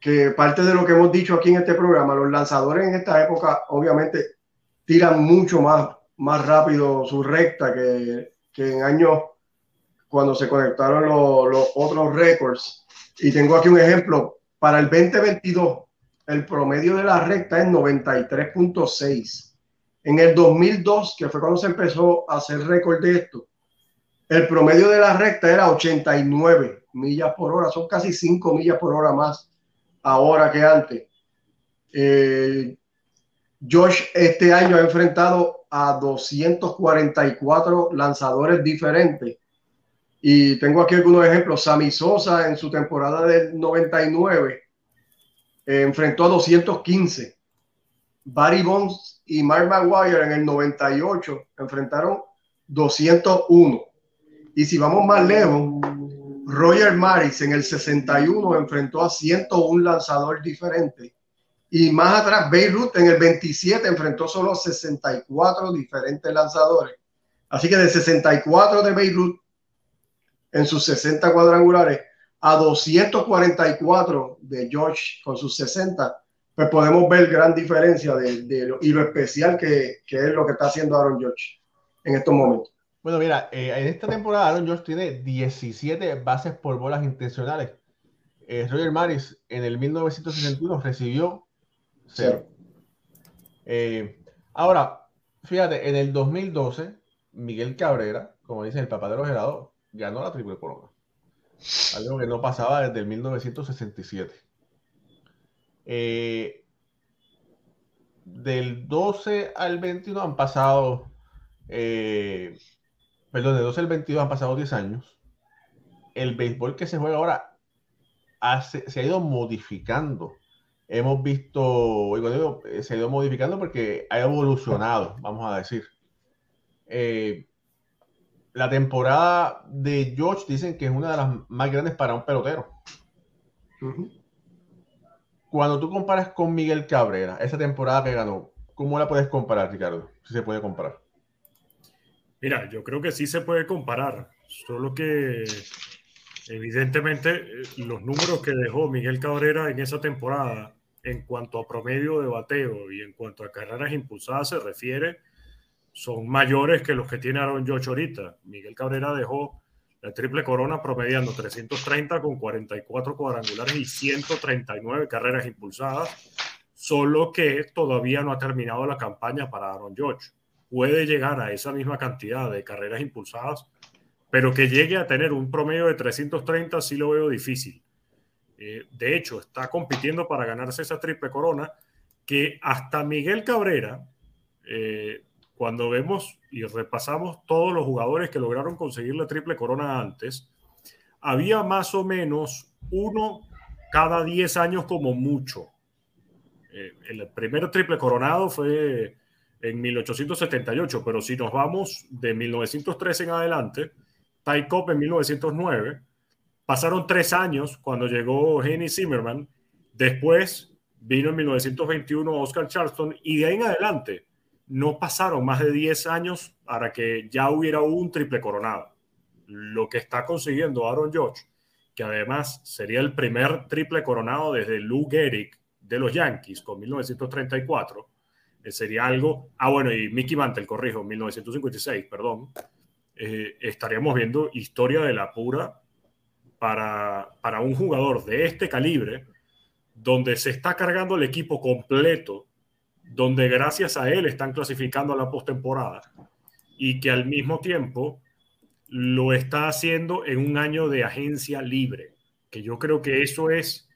S2: que parte de lo que hemos dicho aquí en este programa, los lanzadores en esta época obviamente tiran mucho más, más rápido su recta que, que en años cuando se conectaron los, los otros récords. Y tengo aquí un ejemplo. Para el 2022, el promedio de la recta es 93.6. En el 2002, que fue cuando se empezó a hacer récord de esto, el promedio de la recta era 89 millas por hora. Son casi 5 millas por hora más ahora que antes. Eh, Josh este año ha enfrentado a 244 lanzadores diferentes. Y tengo aquí algunos ejemplos. Sammy Sosa en su temporada del 99 eh, enfrentó a 215. Barry Bonds y Mark Maguire en el 98 enfrentaron 201. Y si vamos más lejos, Roger Maris en el 61 enfrentó a 101 lanzadores diferentes. Y más atrás, Beirut en el 27 enfrentó solo a 64 diferentes lanzadores. Así que de 64 de Beirut en sus 60 cuadrangulares a 244 de George con sus 60, pues podemos ver gran diferencia de, lo, y lo especial que, que, es lo que está haciendo Aaron George en estos momentos.
S1: Bueno, mira, eh, en esta temporada Aaron George tiene 17 bases por bolas intencionales. Eh, Roger Maris en el 1961 recibió cero. Eh, ahora, fíjate, en el 2012, Miguel Cabrera, como dice el papá de los helados, ganó la triple corona. Algo que no pasaba desde el 1967. Eh, del 12 al 21 han pasado, eh, perdón, del 12 al 22 han pasado 10 años. El béisbol que se juega ahora se ha ido modificando. Hemos visto, digo, se ha ido modificando porque ha evolucionado, vamos a decir. Eh, la temporada de George dicen que es una de las más grandes para un pelotero. Cuando tú comparas con Miguel Cabrera, esa temporada que ganó, ¿cómo la puedes comparar, Ricardo? Si se puede comparar.
S3: Mira, yo creo que sí se puede comparar, solo que evidentemente los números que dejó Miguel Cabrera en esa temporada en cuanto a promedio de bateo y en cuanto a carreras impulsadas se refiere, son mayores que los que tiene Aaron George ahorita. Miguel Cabrera dejó la triple corona promediando 330 con 44 cuadrangulares y 139 carreras impulsadas, solo que todavía no ha terminado la campaña para Aaron George. Puede llegar a esa misma cantidad de carreras impulsadas, pero que llegue a tener un promedio de 330 sí lo veo difícil. Eh, de hecho, está compitiendo para ganarse esa triple corona que hasta Miguel Cabrera, eh, cuando vemos y repasamos todos los jugadores que lograron conseguir la triple corona antes, había más o menos uno cada 10 años como mucho. Eh, el primer triple coronado fue en 1878, pero si nos vamos de 1913 en adelante, Ty Cobb en 1909, pasaron tres años cuando llegó Henny Zimmerman, después vino en 1921 Oscar Charleston y de ahí en adelante no pasaron más de 10 años para que ya hubiera un triple coronado. Lo que está consiguiendo Aaron George, que además sería el primer triple coronado desde Lou Gehrig de los Yankees con 1934, eh, sería algo. Ah, bueno, y Mickey Mantle, corrijo, 1956, perdón. Eh, estaríamos viendo historia de la pura para, para un jugador de este calibre, donde se está cargando el equipo completo donde gracias a él están clasificando a la postemporada y que al mismo tiempo lo está haciendo en un año de agencia libre, que yo creo que eso es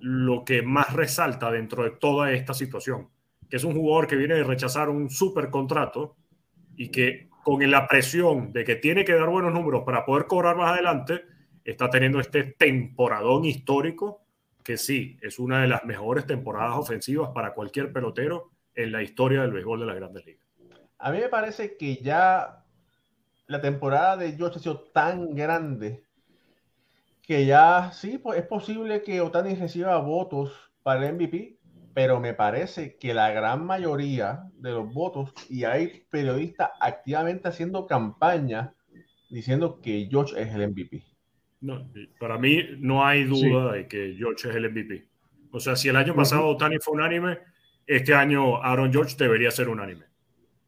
S3: lo que más resalta dentro de toda esta situación, que es un jugador que viene de rechazar un super contrato y que con la presión de que tiene que dar buenos números para poder cobrar más adelante, está teniendo este temporadón histórico que sí, es una de las mejores temporadas ofensivas para cualquier pelotero en la historia del béisbol de las grandes ligas.
S1: A mí me parece que ya la temporada de George ha sido tan grande que ya sí, es posible que Otani reciba votos para el MVP, pero me parece que la gran mayoría de los votos, y hay periodistas activamente haciendo campaña diciendo que George es el MVP.
S3: No, para mí no hay duda de que George es el MVP. O sea, si el año pasado Otani fue unánime, este año Aaron George debería ser unánime.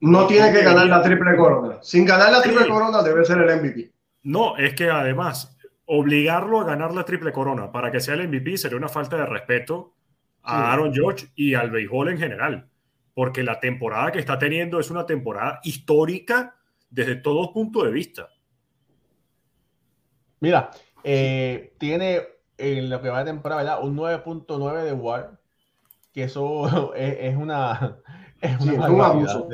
S2: No tiene que ganar la triple corona. Sin ganar la triple corona debe ser el MVP.
S3: No, es que además obligarlo a ganar la triple corona para que sea el MVP sería una falta de respeto a Aaron George y al béisbol en general, porque la temporada que está teniendo es una temporada histórica desde todos puntos de vista.
S1: Mira, eh, tiene en lo que va de temporada un 9.9 de WAR, que eso es, una, es un abuso.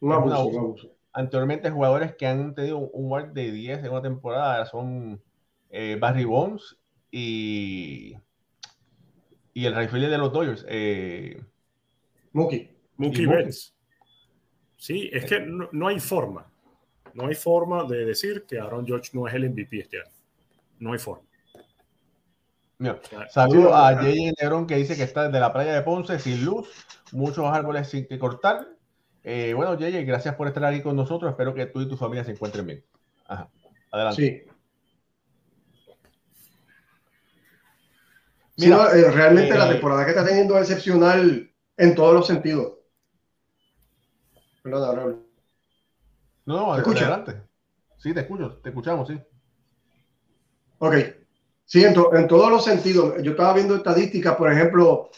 S1: un abuso. Anteriormente, jugadores que han tenido un WAR de 10 en una temporada son eh, Barry Bonds y, y el rifle de los Dodgers. Eh,
S2: Mookie.
S3: Mookie Betts. Sí, es que no, hay forma. No hay forma de decir que Aaron George no es el MVP este año. No hay forma.
S1: Saludos a Jay Negrón que dice que está desde la playa de Ponce sin luz, muchos árboles sin que cortar. Eh, bueno, Jay, gracias por estar aquí con nosotros. Espero que tú y tu familia se encuentren bien. Adelante.
S2: Sí. Mira, eh, realmente la eh, temporada que está teniendo es excepcional en todos los sentidos.
S1: Perdón. No, no, ¿Te escucha? adelante. Sí, te escucho, te escuchamos, sí.
S2: Ok. Sí, en, todos los sentidos. Yo estaba viendo estadísticas, por ejemplo,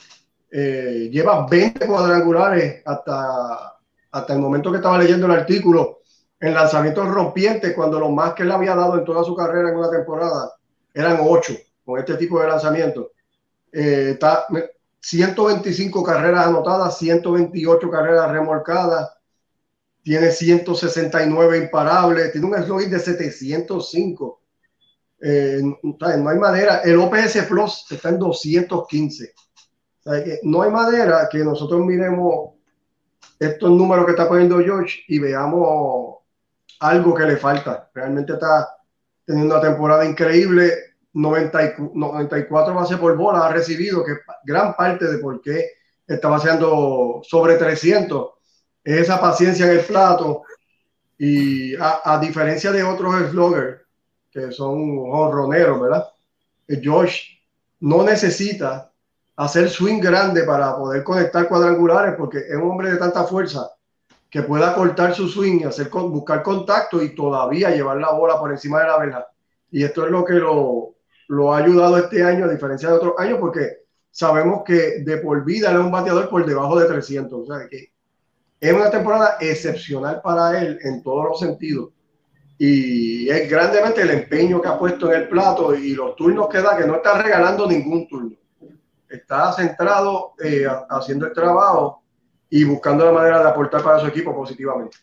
S2: eh, lleva 20 cuadrangulares hasta, hasta el momento que estaba leyendo el artículo en lanzamientos rompientes, cuando lo más que él había dado en toda su carrera en una temporada eran 8 con este tipo de lanzamientos. Eh, está 125 carreras anotadas, 128 carreras remolcadas, tiene 169 imparables, tiene un eslogan de 705. Eh, no hay manera, el OPS Plus está en 215. no hay manera que nosotros miremos estos números que está poniendo George y veamos algo que le falta. Realmente está teniendo una temporada increíble 94 bases por bola ha recibido, que gran parte de por qué está baseando sobre 300 es esa paciencia en el plato. Y a, diferencia de otros sloggers que son honroneros, ¿verdad? Josh no necesita hacer swing grande para poder conectar cuadrangulares porque es un hombre de tanta fuerza que pueda cortar su swing hacer, buscar contacto y todavía llevar la bola por encima de la vela. Y esto es lo que lo, lo ha ayudado este año a diferencia de otros años porque sabemos que de por vida es un bateador por debajo de 300. O sea que es una temporada excepcional para él en todos los sentidos. Y es grandemente el empeño que ha puesto en el plato y los turnos que da, que no está regalando ningún turno. Está centrado eh, haciendo el trabajo y buscando la manera de aportar para su equipo positivamente.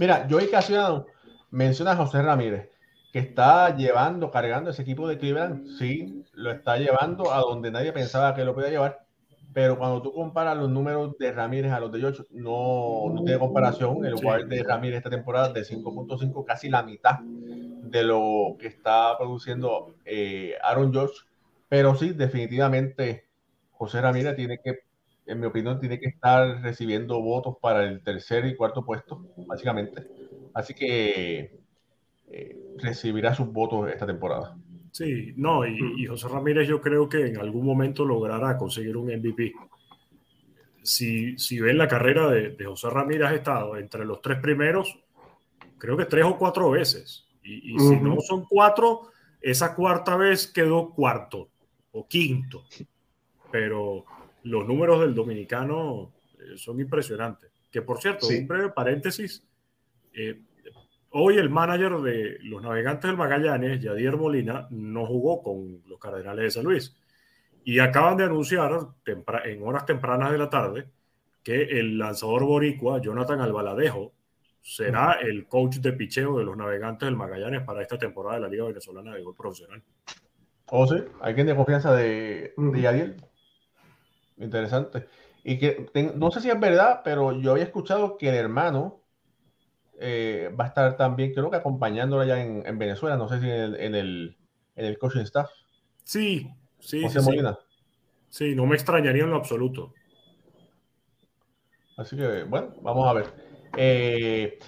S1: Mira, Joey Casiano menciona a José Ramírez que está llevando, cargando ese equipo de Cleveland, sí, lo está llevando a donde nadie pensaba que lo podía llevar, pero cuando tú comparas los números de Ramírez a los de George, no, no tiene comparación. El sí. de Ramírez esta temporada de 5.5, casi la mitad de lo que está produciendo eh, Aaron George, pero sí, definitivamente José Ramírez tiene que, en mi opinión, tiene que estar recibiendo votos para el tercer y cuarto puesto, básicamente. Así que eh, recibirá sus votos esta temporada.
S3: Sí, no, y, José Ramírez yo creo que en algún momento logrará conseguir un MVP. Si, si ven la carrera de, José Ramírez ha estado entre los tres primeros, creo que tres o cuatro veces. Y, si no son cuatro, esa cuarta vez quedó cuarto o quinto. Pero los números del dominicano eh, son impresionantes. Que por cierto, un breve paréntesis, eh, Hoy el manager de los navegantes del Magallanes, Yadier Molina, no jugó con los Cardenales de San Luis. Y acaban de anunciar en horas tempranas de la tarde que el lanzador boricua, Jonathan Albaladejo, será el coach de picheo de los navegantes del Magallanes para esta temporada de la Liga Venezolana de Golf Profesional.
S1: ¿Oh, sí? ¿Alguien de confianza de, de Yadiel? Interesante. Y que no sé si es verdad, pero yo había escuchado que el hermano eh, va a estar también, creo que acompañándolo allá en, Venezuela, no sé si en el, en el, coaching staff.
S3: Sí, sí, sí, sí. no me extrañaría en lo absoluto.
S1: Así que, bueno, vamos a ver. Eh,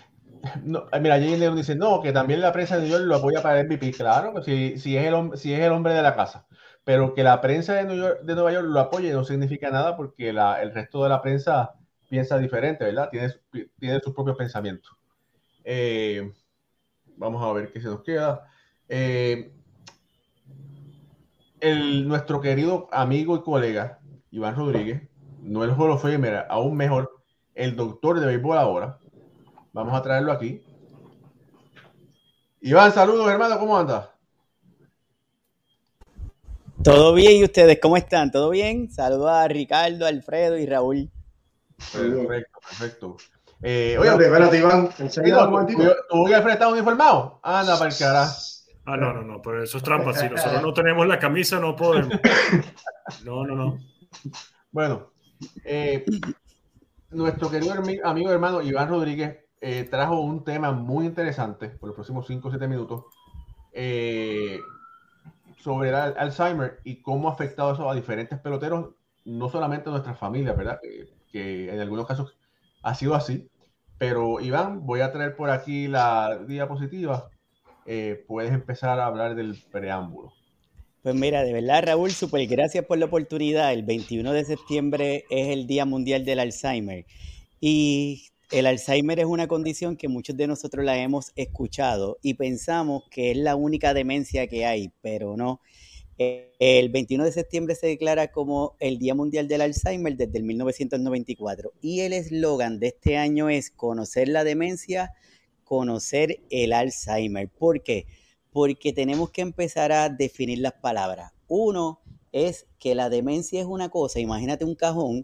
S1: no, mira, Jay León dice, no, que también la prensa de New York lo apoya para el MVP. Claro, que si, si, es el, si es el hombre de la casa. Pero que la prensa de, de Nueva York lo apoye no significa nada porque el resto de la prensa piensa diferente, ¿verdad? Tiene, tiene sus propios pensamientos. Eh, vamos a ver qué se nos queda. Eh, el, nuestro querido amigo y colega, Iván Rodríguez, no el Hall of Famer, aún mejor, el doctor de béisbol ahora. Vamos a traerlo aquí. Iván, saludos, hermano, ¿cómo andas?
S6: Todo bien, ¿y ustedes cómo están? ¿Todo bien? Saludos a Ricardo, Alfredo y Raúl.
S1: Perfecto, perfecto.
S2: Eh, oye, espérate, Iván, enseguida un
S1: momentito. ¿Tú voy a estar uniformado? Anda, para el cara.
S3: Ah, no, no, no, pero eso es trampa. Si nosotros no tenemos la camisa, no podemos. No, no, no.
S1: Bueno, eh, nuestro querido amigo hermano Iván Rodríguez eh, trajo un tema muy interesante por los próximos 5 o 7 minutos eh, sobre el Alzheimer y cómo ha afectado eso a diferentes peloteros, no solamente a nuestra familia, ¿verdad? que en algunos casos ha sido así. Pero Iván, voy a traer por aquí la diapositiva. Eh, puedes empezar a hablar del preámbulo.
S6: Pues mira, de verdad, Raúl, súper gracias por la oportunidad. El 21 de septiembre es el Día Mundial del Alzheimer. Y el Alzheimer es una condición que muchos de nosotros la hemos escuchado y pensamos que es la única demencia que hay, pero no. El 21 de septiembre se declara como el Día Mundial del Alzheimer desde el 1994 y el eslogan de este año es conocer la demencia, conocer el Alzheimer. ¿Por qué? Porque tenemos que empezar a definir las palabras. Uno es que la demencia es una cosa, imagínate un cajón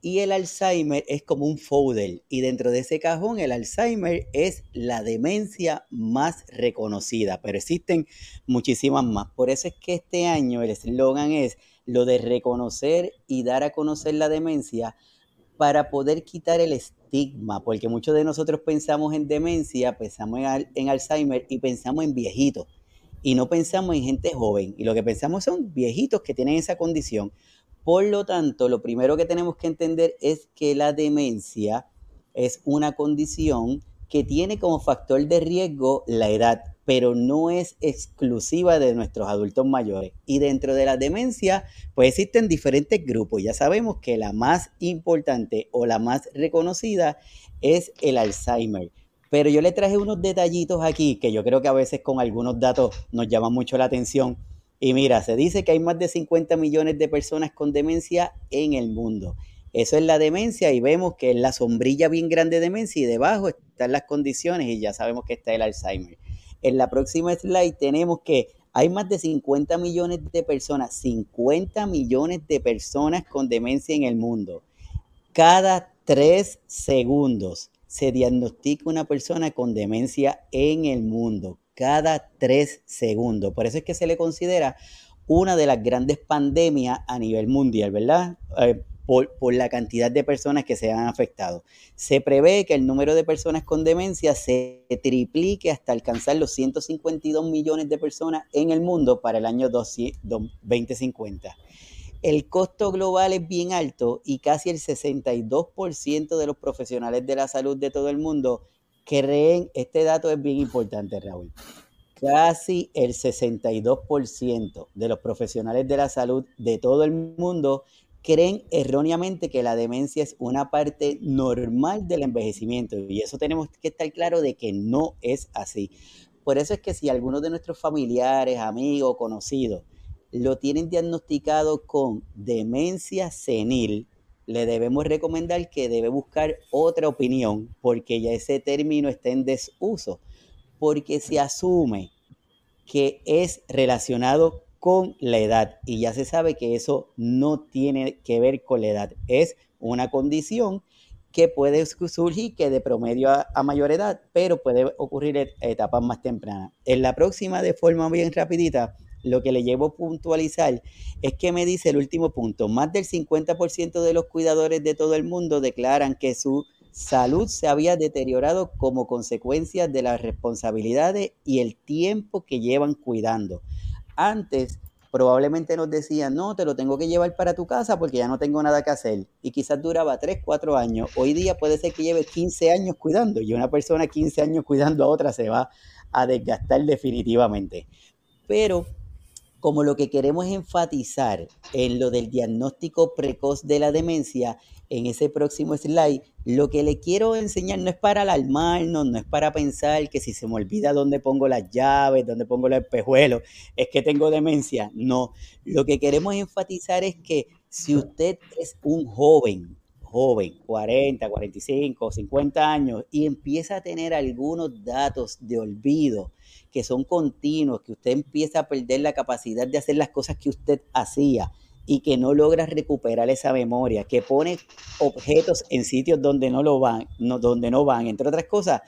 S6: y el Alzheimer es como un folder y dentro de ese cajón el Alzheimer es la demencia más reconocida, pero existen muchísimas más. Por eso es que este año el eslogan es lo de reconocer y dar a conocer la demencia para poder quitar el estigma, porque muchos de nosotros pensamos en demencia, pensamos en, en Alzheimer y pensamos en viejitos y no pensamos en gente joven y lo que pensamos son viejitos que tienen esa condición. Por lo tanto, lo primero que tenemos que entender es que la demencia es una condición que tiene como factor de riesgo la edad, pero no es exclusiva de nuestros adultos mayores. Y dentro de la demencia, pues existen diferentes grupos. Ya sabemos que la más importante o la más reconocida es el Alzheimer. Pero yo le traje unos detallitos aquí que yo creo que a veces con algunos datos nos llaman mucho la atención y mira, se dice que hay más de 50 millones de personas con demencia en el mundo. Eso es la demencia y vemos que es la sombrilla bien grande de demencia y debajo están las condiciones y ya sabemos que está el Alzheimer. En la próxima slide tenemos que hay más de 50 millones de personas, 50 millones de personas con demencia en el mundo. Cada tres segundos se diagnostica una persona con demencia en el mundo cada tres segundos. Por eso es que se le considera una de las grandes pandemias a nivel mundial, ¿verdad? Eh, por, la cantidad de personas que se han afectado. Se prevé que el número de personas con demencia se triplique hasta alcanzar los 152 millones de personas en el mundo para el año 2050. El costo global es bien alto y casi el 62% de los profesionales de la salud de todo el mundo creen, este dato es bien importante, Raúl, casi el 62% de los profesionales de la salud de todo el mundo creen erróneamente que la demencia es una parte normal del envejecimiento y eso tenemos que estar claro de que no es así. Por eso es que si algunos de nuestros familiares, amigos, conocidos lo tienen diagnosticado con demencia senil, le debemos recomendar que debe buscar otra opinión porque ya ese término está en desuso, porque se asume que es relacionado con la edad. Y ya se sabe que eso no tiene que ver con la edad. Es una condición que puede surgir que de promedio a, mayor edad, pero puede ocurrir en etapas más tempranas. En la próxima, de forma bien rapidita, lo que le llevo a puntualizar es que me dice el último punto, más del 50% de los cuidadores de todo el mundo declaran que su salud se había deteriorado como consecuencia de las responsabilidades y el tiempo que llevan cuidando. Antes probablemente nos decían, no, te lo tengo que llevar para tu casa porque ya no tengo nada que hacer. Y quizás duraba 3, 4 años. Hoy día puede ser que lleve 15 años cuidando y una persona 15 años cuidando a otra se va a desgastar definitivamente. Pero como lo que queremos enfatizar en lo del diagnóstico precoz de la demencia, en ese próximo slide, lo que le quiero enseñar no es para alarmarnos, no es para pensar que si se me olvida dónde pongo las llaves, dónde pongo los espejuelos, es que tengo demencia. No, lo que queremos enfatizar es que si usted es un joven, joven, 40, 45, 50 años, y empieza a tener algunos datos de olvido que son continuos, que usted empieza a perder la capacidad de hacer las cosas que usted hacía, y que no logra recuperar esa memoria, que pone objetos en sitios donde no lo van, no, donde no van, entre otras cosas,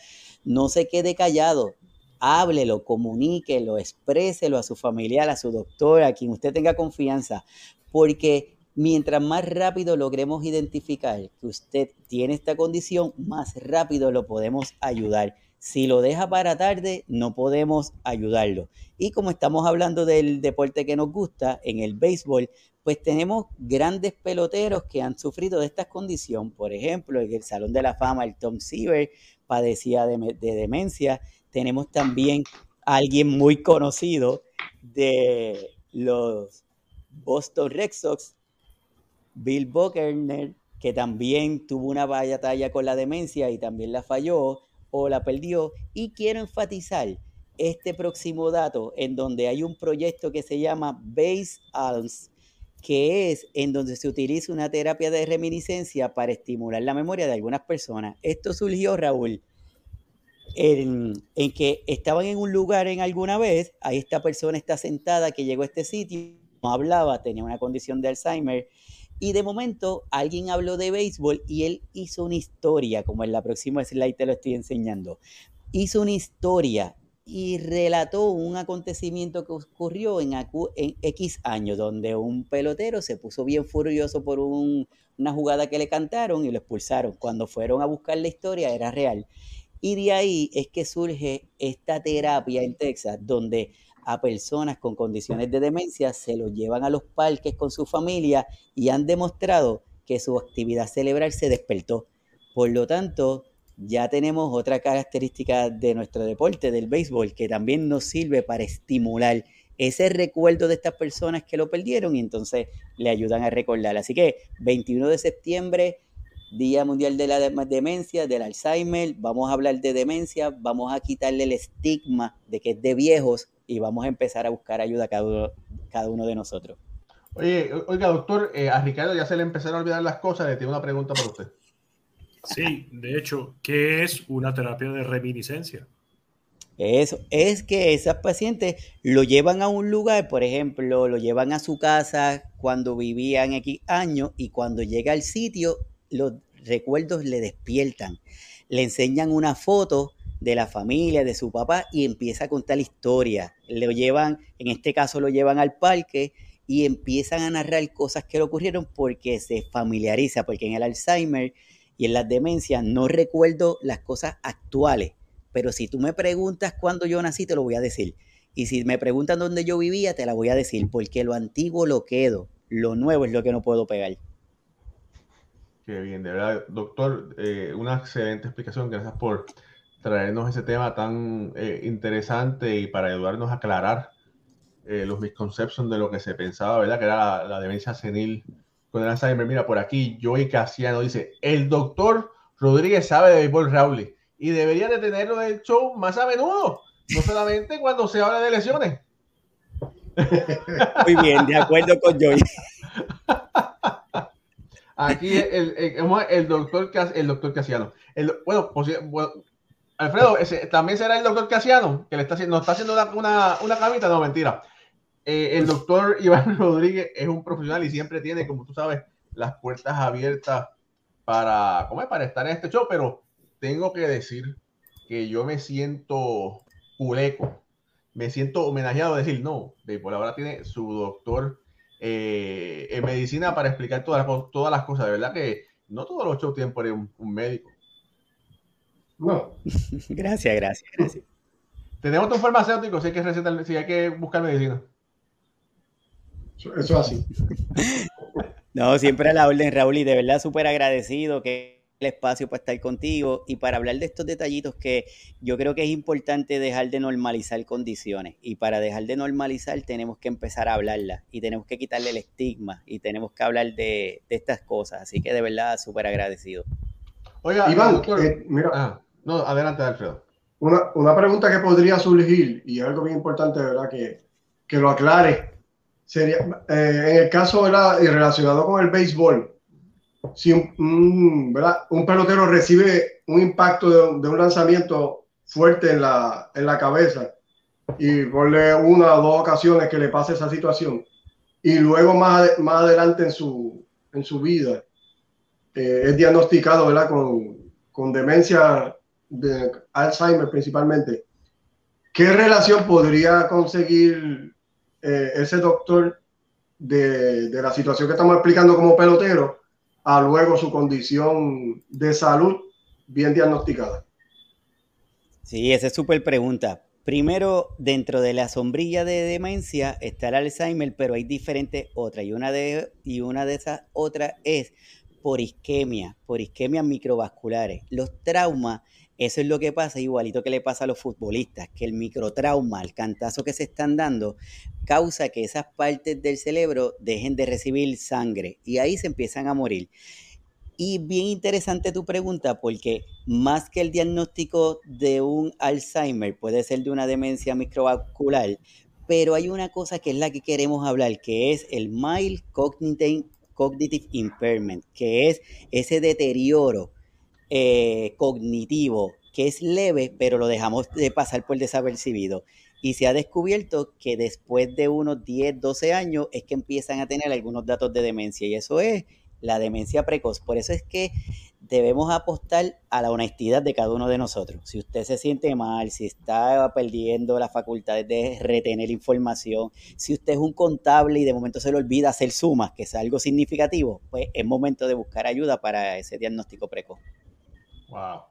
S6: no se quede callado, háblelo, comuníquelo, expréselo a su familiar, a su doctor, a quien usted tenga confianza, porque mientras más rápido logremos identificar que usted tiene esta condición, más rápido lo podemos ayudar. Si lo deja para tarde, no podemos ayudarlo. Y como estamos hablando del deporte que nos gusta, en el béisbol, pues tenemos grandes peloteros que han sufrido de esta condición. Por ejemplo, en el Salón de la Fama, el Tom Seaver padecía de, demencia. Tenemos también a alguien muy conocido de los Boston Red Sox, Bill Buckner, que también tuvo una batalla con la demencia y también la falló o la perdió. Y quiero enfatizar este próximo dato en donde hay un proyecto que se llama Base Arms que es en donde se utiliza una terapia de reminiscencia para estimular la memoria de algunas personas. Esto surgió, Raúl, en, que estaban en un lugar en alguna vez, ahí esta persona está sentada que llegó a este sitio, no hablaba, tenía una condición de Alzheimer, y de momento alguien habló de béisbol y él hizo una historia, como en la próxima slide te lo estoy enseñando. Hizo una historia y relató un acontecimiento que ocurrió en, X años, donde un pelotero se puso bien furioso por una jugada que le cantaron y lo expulsaron. Cuando fueron a buscar la historia era real. Y de ahí es que surge esta terapia en Texas, donde a personas con condiciones de demencia se los llevan a los parques con su familia y han demostrado que su actividad cerebral se despertó. Por lo tanto, ya tenemos otra característica de nuestro deporte, del béisbol, que también nos sirve para estimular ese recuerdo de estas personas que lo perdieron y entonces le ayudan a recordar. Así que 21 de septiembre, Día Mundial de la Demencia, del Alzheimer, vamos a hablar de demencia, vamos a quitarle el estigma de que es de viejos y vamos a empezar a buscar ayuda a cada uno, cada uno de nosotros.
S1: Oye, oiga, doctor, eh, a Ricardo ya se le empezaron a olvidar las cosas, le tengo una pregunta para usted.
S3: Sí, de hecho, ¿qué es una terapia de reminiscencia?
S6: Eso, es que esas pacientes lo llevan a un lugar, por ejemplo, lo llevan a su casa cuando vivían X años y cuando llega al sitio, los recuerdos le despiertan. Le enseñan una foto de la familia, de su papá y empieza a contar la historia. Lo llevan, en este caso lo llevan al parque y empiezan a narrar cosas que le ocurrieron porque se familiariza, porque en el Alzheimer y en las demencias no recuerdo las cosas actuales, pero si tú me preguntas cuándo yo nací, te lo voy a decir. Y si me preguntan dónde yo vivía, te la voy a decir, porque lo antiguo lo quedo, lo nuevo es lo que no puedo pegar.
S1: Qué bien, de verdad, doctor, eh, una excelente explicación. Gracias por traernos ese tema tan eh, interesante y para ayudarnos a aclarar eh, los misconceptions de lo que se pensaba, ¿verdad? Que era la demencia senil con el Alzheimer. Mira, por aquí Joey Casiano dice, el doctor Rodríguez sabe de béisbol Raúl y debería de tenerlo en el show más a menudo, no solamente cuando se habla de lesiones.
S6: Muy bien, de acuerdo con Joey.
S1: Aquí el, el, doctor, el doctor Casiano. El, bueno, Alfredo, ese, también será el doctor Casiano que le está, nos está haciendo una, una, una camita. No, mentira. eh, el doctor Iván Rodríguez es un profesional y siempre tiene, como tú sabes, las puertas abiertas para, ¿cómo es? para estar en este show, pero tengo que decir que yo me siento culeco, me siento homenajeado de decir, no, por ahora tiene su doctor eh, en medicina para explicar todas las, todas las cosas. De verdad que no todos los shows tienen por ahí un, médico.
S6: No. gracias, gracias, gracias.
S1: Tenemos un farmacéutico si hay que recetar, si hay que buscar medicina.
S2: Eso es así.
S6: no, siempre a la orden, Raúl, y de verdad súper agradecido que el espacio para estar contigo y para hablar de estos detallitos que yo creo que es importante dejar de normalizar condiciones y para dejar de normalizar tenemos que empezar a hablarlas y tenemos que quitarle el estigma y tenemos que hablar de, estas cosas. Así que de verdad súper agradecido.
S2: Oiga, Iván, eh, mira.
S1: Ah, no, adelante, Alfredo.
S2: Una, una, pregunta que podría surgir y algo bien importante, ¿verdad? Que, que lo aclare. Sería, eh, en el caso, ¿verdad? Y relacionado con el béisbol, si un, un pelotero recibe un impacto de, un lanzamiento fuerte en la, en la cabeza y ponle una o dos ocasiones que le pase esa situación y luego más, más adelante en su, en su vida eh, es diagnosticado ¿verdad? Con, con demencia de Alzheimer principalmente, ¿qué relación podría conseguir eh, ese doctor de, la situación que estamos explicando como pelotero a luego su condición de salud bien diagnosticada?
S6: Sí, esa es súper pregunta. Primero, dentro de la sombrilla de demencia está el Alzheimer, pero hay diferentes otras. Y una de, y una de esas otras es por isquemia, por isquemias microvasculares. Los traumas eso es lo que pasa, igualito que le pasa a los futbolistas, que el microtrauma, el cantazo que se están dando, causa que esas partes del cerebro dejen de recibir sangre y ahí se empiezan a morir. Y bien interesante tu pregunta, porque más que el diagnóstico de un Alzheimer, puede ser de una demencia microvascular, pero hay una cosa que es la que queremos hablar, que es el mild cognitive, cognitive impairment, que es ese deterioro eh, cognitivo que es leve, pero lo dejamos de pasar por desapercibido. Y se ha descubierto que después de unos 10, 12 años es que empiezan a tener algunos datos de demencia y eso es la demencia precoz. Por eso es que debemos apostar a la honestidad de cada uno de nosotros. Si usted se siente mal, si está perdiendo las facultades de retener información, si usted es un contable y de momento se le olvida hacer sumas, que es algo significativo, pues es momento de buscar ayuda para ese diagnóstico precoz.
S1: Wow.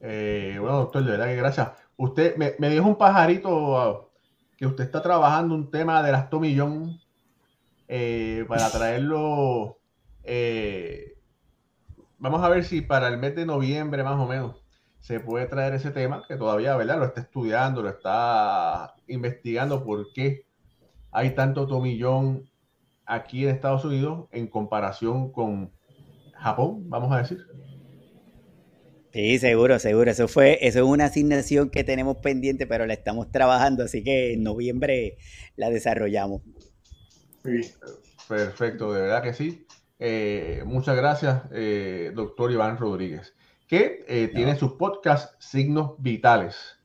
S1: Eh, bueno, doctor, de verdad que gracias. Usted me, me dijo un pajarito que usted está trabajando un tema de las tomillón eh, para traerlo. Eh, vamos a ver si para el mes de noviembre, más o menos, se puede traer ese tema, que todavía, ¿verdad? Lo está estudiando, lo está investigando por qué hay tanto tomillón aquí en Estados Unidos en comparación con Japón, vamos a decir.
S6: Sí, seguro, seguro. Eso fue, eso es una asignación que tenemos pendiente, pero la estamos trabajando, así que en noviembre la desarrollamos.
S1: Perfecto, de verdad que sí. Eh, muchas gracias, eh, doctor Iván Rodríguez, que eh, tiene su podcast Signos Vitales.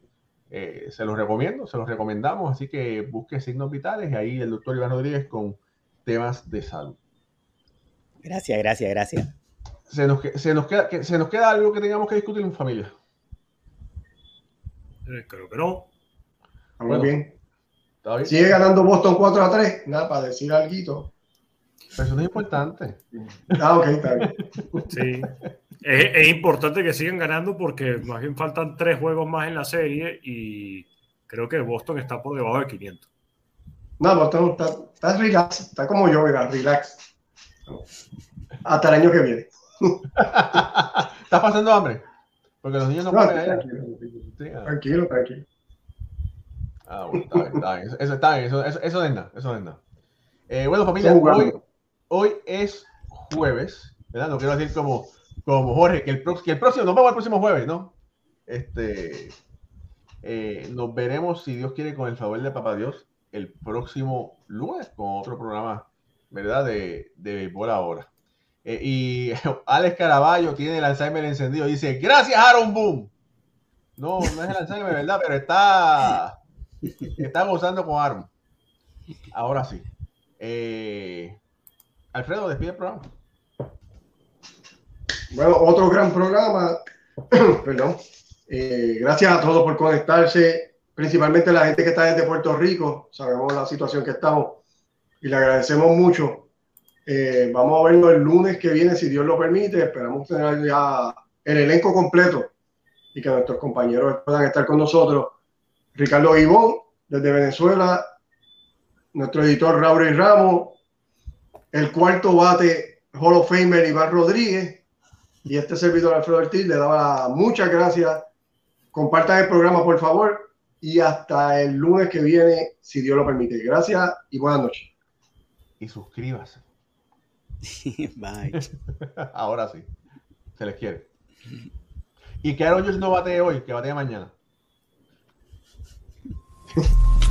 S1: se los recomiendo, se los recomendamos, así que busque Signos Vitales y ahí el doctor Iván Rodríguez con temas de salud.
S6: Gracias, gracias, gracias
S1: se nos, se nos, queda, se nos queda algo que tengamos que discutir en familia.
S3: Eh, creo que no.
S2: Muy bien. Sigue ganando Boston 4 a 3. Nada, para decir algo.
S1: Pero eso no es importante.
S2: Ah, ok, está bien.
S3: Sí. Es, es, importante que sigan ganando porque más bien faltan tres juegos más en la serie y creo que Boston está por debajo de 500.
S2: No, Boston está, está relax, está como yo, mira, relax. Hasta el año que viene.
S1: ¿Estás pasando hambre? Porque los niños no, pueden ir.
S2: Ah. Tranquilo, tranquilo,
S1: Ah, bueno, está bien, está bien. Eso, está bien. Eso, eso, eso es nada, eso es nada. Eh, bueno, familia, hoy, hoy es jueves, ¿verdad? No quiero decir como, como Jorge, que el, que el próximo, nos vemos el próximo jueves, ¿no? Este, eh, nos veremos, si Dios quiere, con el favor de Papá Dios, el próximo lunes con otro programa, ¿verdad? De, de por ahora. Eh, y Alex Caraballo tiene el Alzheimer encendido. Dice, gracias Aaron Boom. No, no es el Alzheimer, ¿verdad? Pero está, está gozando con Aaron. Ahora sí. Eh, Alfredo, despide el programa.
S2: Bueno, otro gran programa. Perdón. Eh, gracias a todos por conectarse, principalmente la gente que está desde Puerto Rico. Sabemos la situación que estamos y le agradecemos mucho. Eh, vamos a verlo el lunes que viene, si Dios lo permite. Esperamos tener ya el elenco completo y que nuestros compañeros puedan estar con nosotros. Ricardo Ivón, desde Venezuela, nuestro editor Raúl Ramos, el cuarto bate Hall of Famer Iván Rodríguez y este servidor Alfredo Ortiz le daba muchas gracias. Compartan el programa, por favor, y hasta el lunes que viene, si Dios lo permite. Gracias y buenas noches.
S1: Y suscríbase.
S6: Bye.
S1: Ahora sí. Se les quiere. Y que Aaron no bate hoy, que bate mañana.